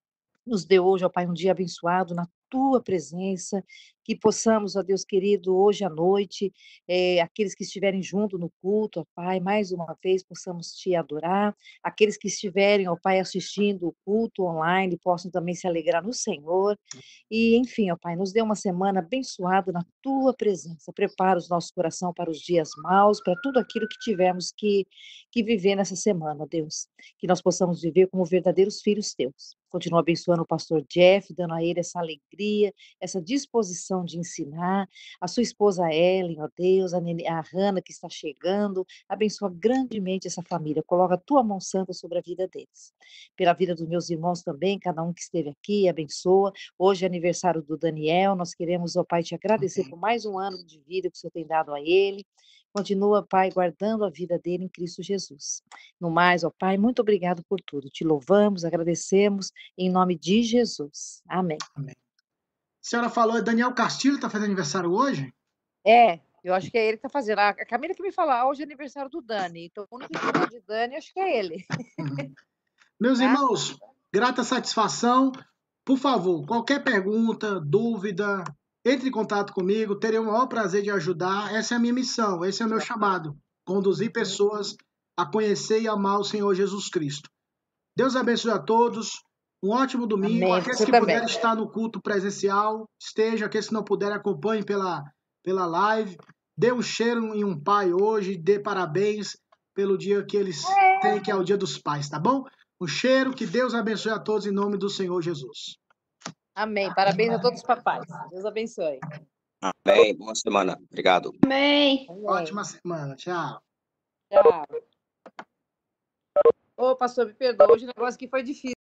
Nos dê hoje, ó Pai, um dia abençoado na tua presença, que possamos, ó Deus querido, hoje à noite, eh, aqueles que estiverem junto no culto, ó Pai, mais uma vez possamos te adorar, aqueles que estiverem, ó Pai, assistindo o culto online, possam também se alegrar no Senhor, e enfim, ó Pai, nos dê uma semana abençoada na tua presença, prepara os nossos coração para os dias maus, para tudo aquilo que tivermos que, que viver nessa semana, ó Deus, que nós possamos viver como verdadeiros filhos teus. Continua abençoando o pastor Jeff, dando a ele essa alegria, essa disposição de ensinar. A sua esposa Ellen, ó Deus, a, Nene, a Hannah que está chegando. Abençoa grandemente essa família. Coloca a tua mão santa sobre a vida deles. Pela vida dos meus irmãos também, cada um que esteve aqui, abençoa. Hoje é aniversário do Daniel. Nós queremos, ó Pai, te agradecer por mais um ano de vida que o Senhor tem dado a ele. Continua, Pai, guardando a vida dele em Cristo Jesus. No mais, ó Pai, muito obrigado por tudo. Te louvamos, agradecemos, em nome de Jesus. Amém. Amém. A senhora falou, é Daniel Castilho está fazendo aniversário hoje? É, eu acho que é ele que está fazendo. A Camila que me falou, ah, hoje é aniversário do Dani. Então, o único que de Dani, acho que é ele. *laughs* Meus tá? irmãos, grata satisfação. Por favor, qualquer pergunta, dúvida, entre em contato comigo, terei o maior prazer de ajudar. Essa é a minha missão, esse é o meu chamado: conduzir pessoas a conhecer e amar o Senhor Jesus Cristo. Deus abençoe a todos. Um ótimo domingo. Amém. Aqueles que puderem estar no culto presencial, esteja. Aqueles que não puderem, acompanhem pela, pela live. Dê um cheiro em um pai hoje. Dê parabéns pelo dia que eles têm, que é o dia dos pais, tá bom? Um cheiro. Que Deus abençoe a todos em nome do Senhor Jesus. Amém. Parabéns a todos os papais. Deus abençoe. Amém. Boa semana. Obrigado. Amém. Ótima semana. Tchau. Tchau. Ô, pastor, me perdoa. Hoje o negócio aqui foi difícil.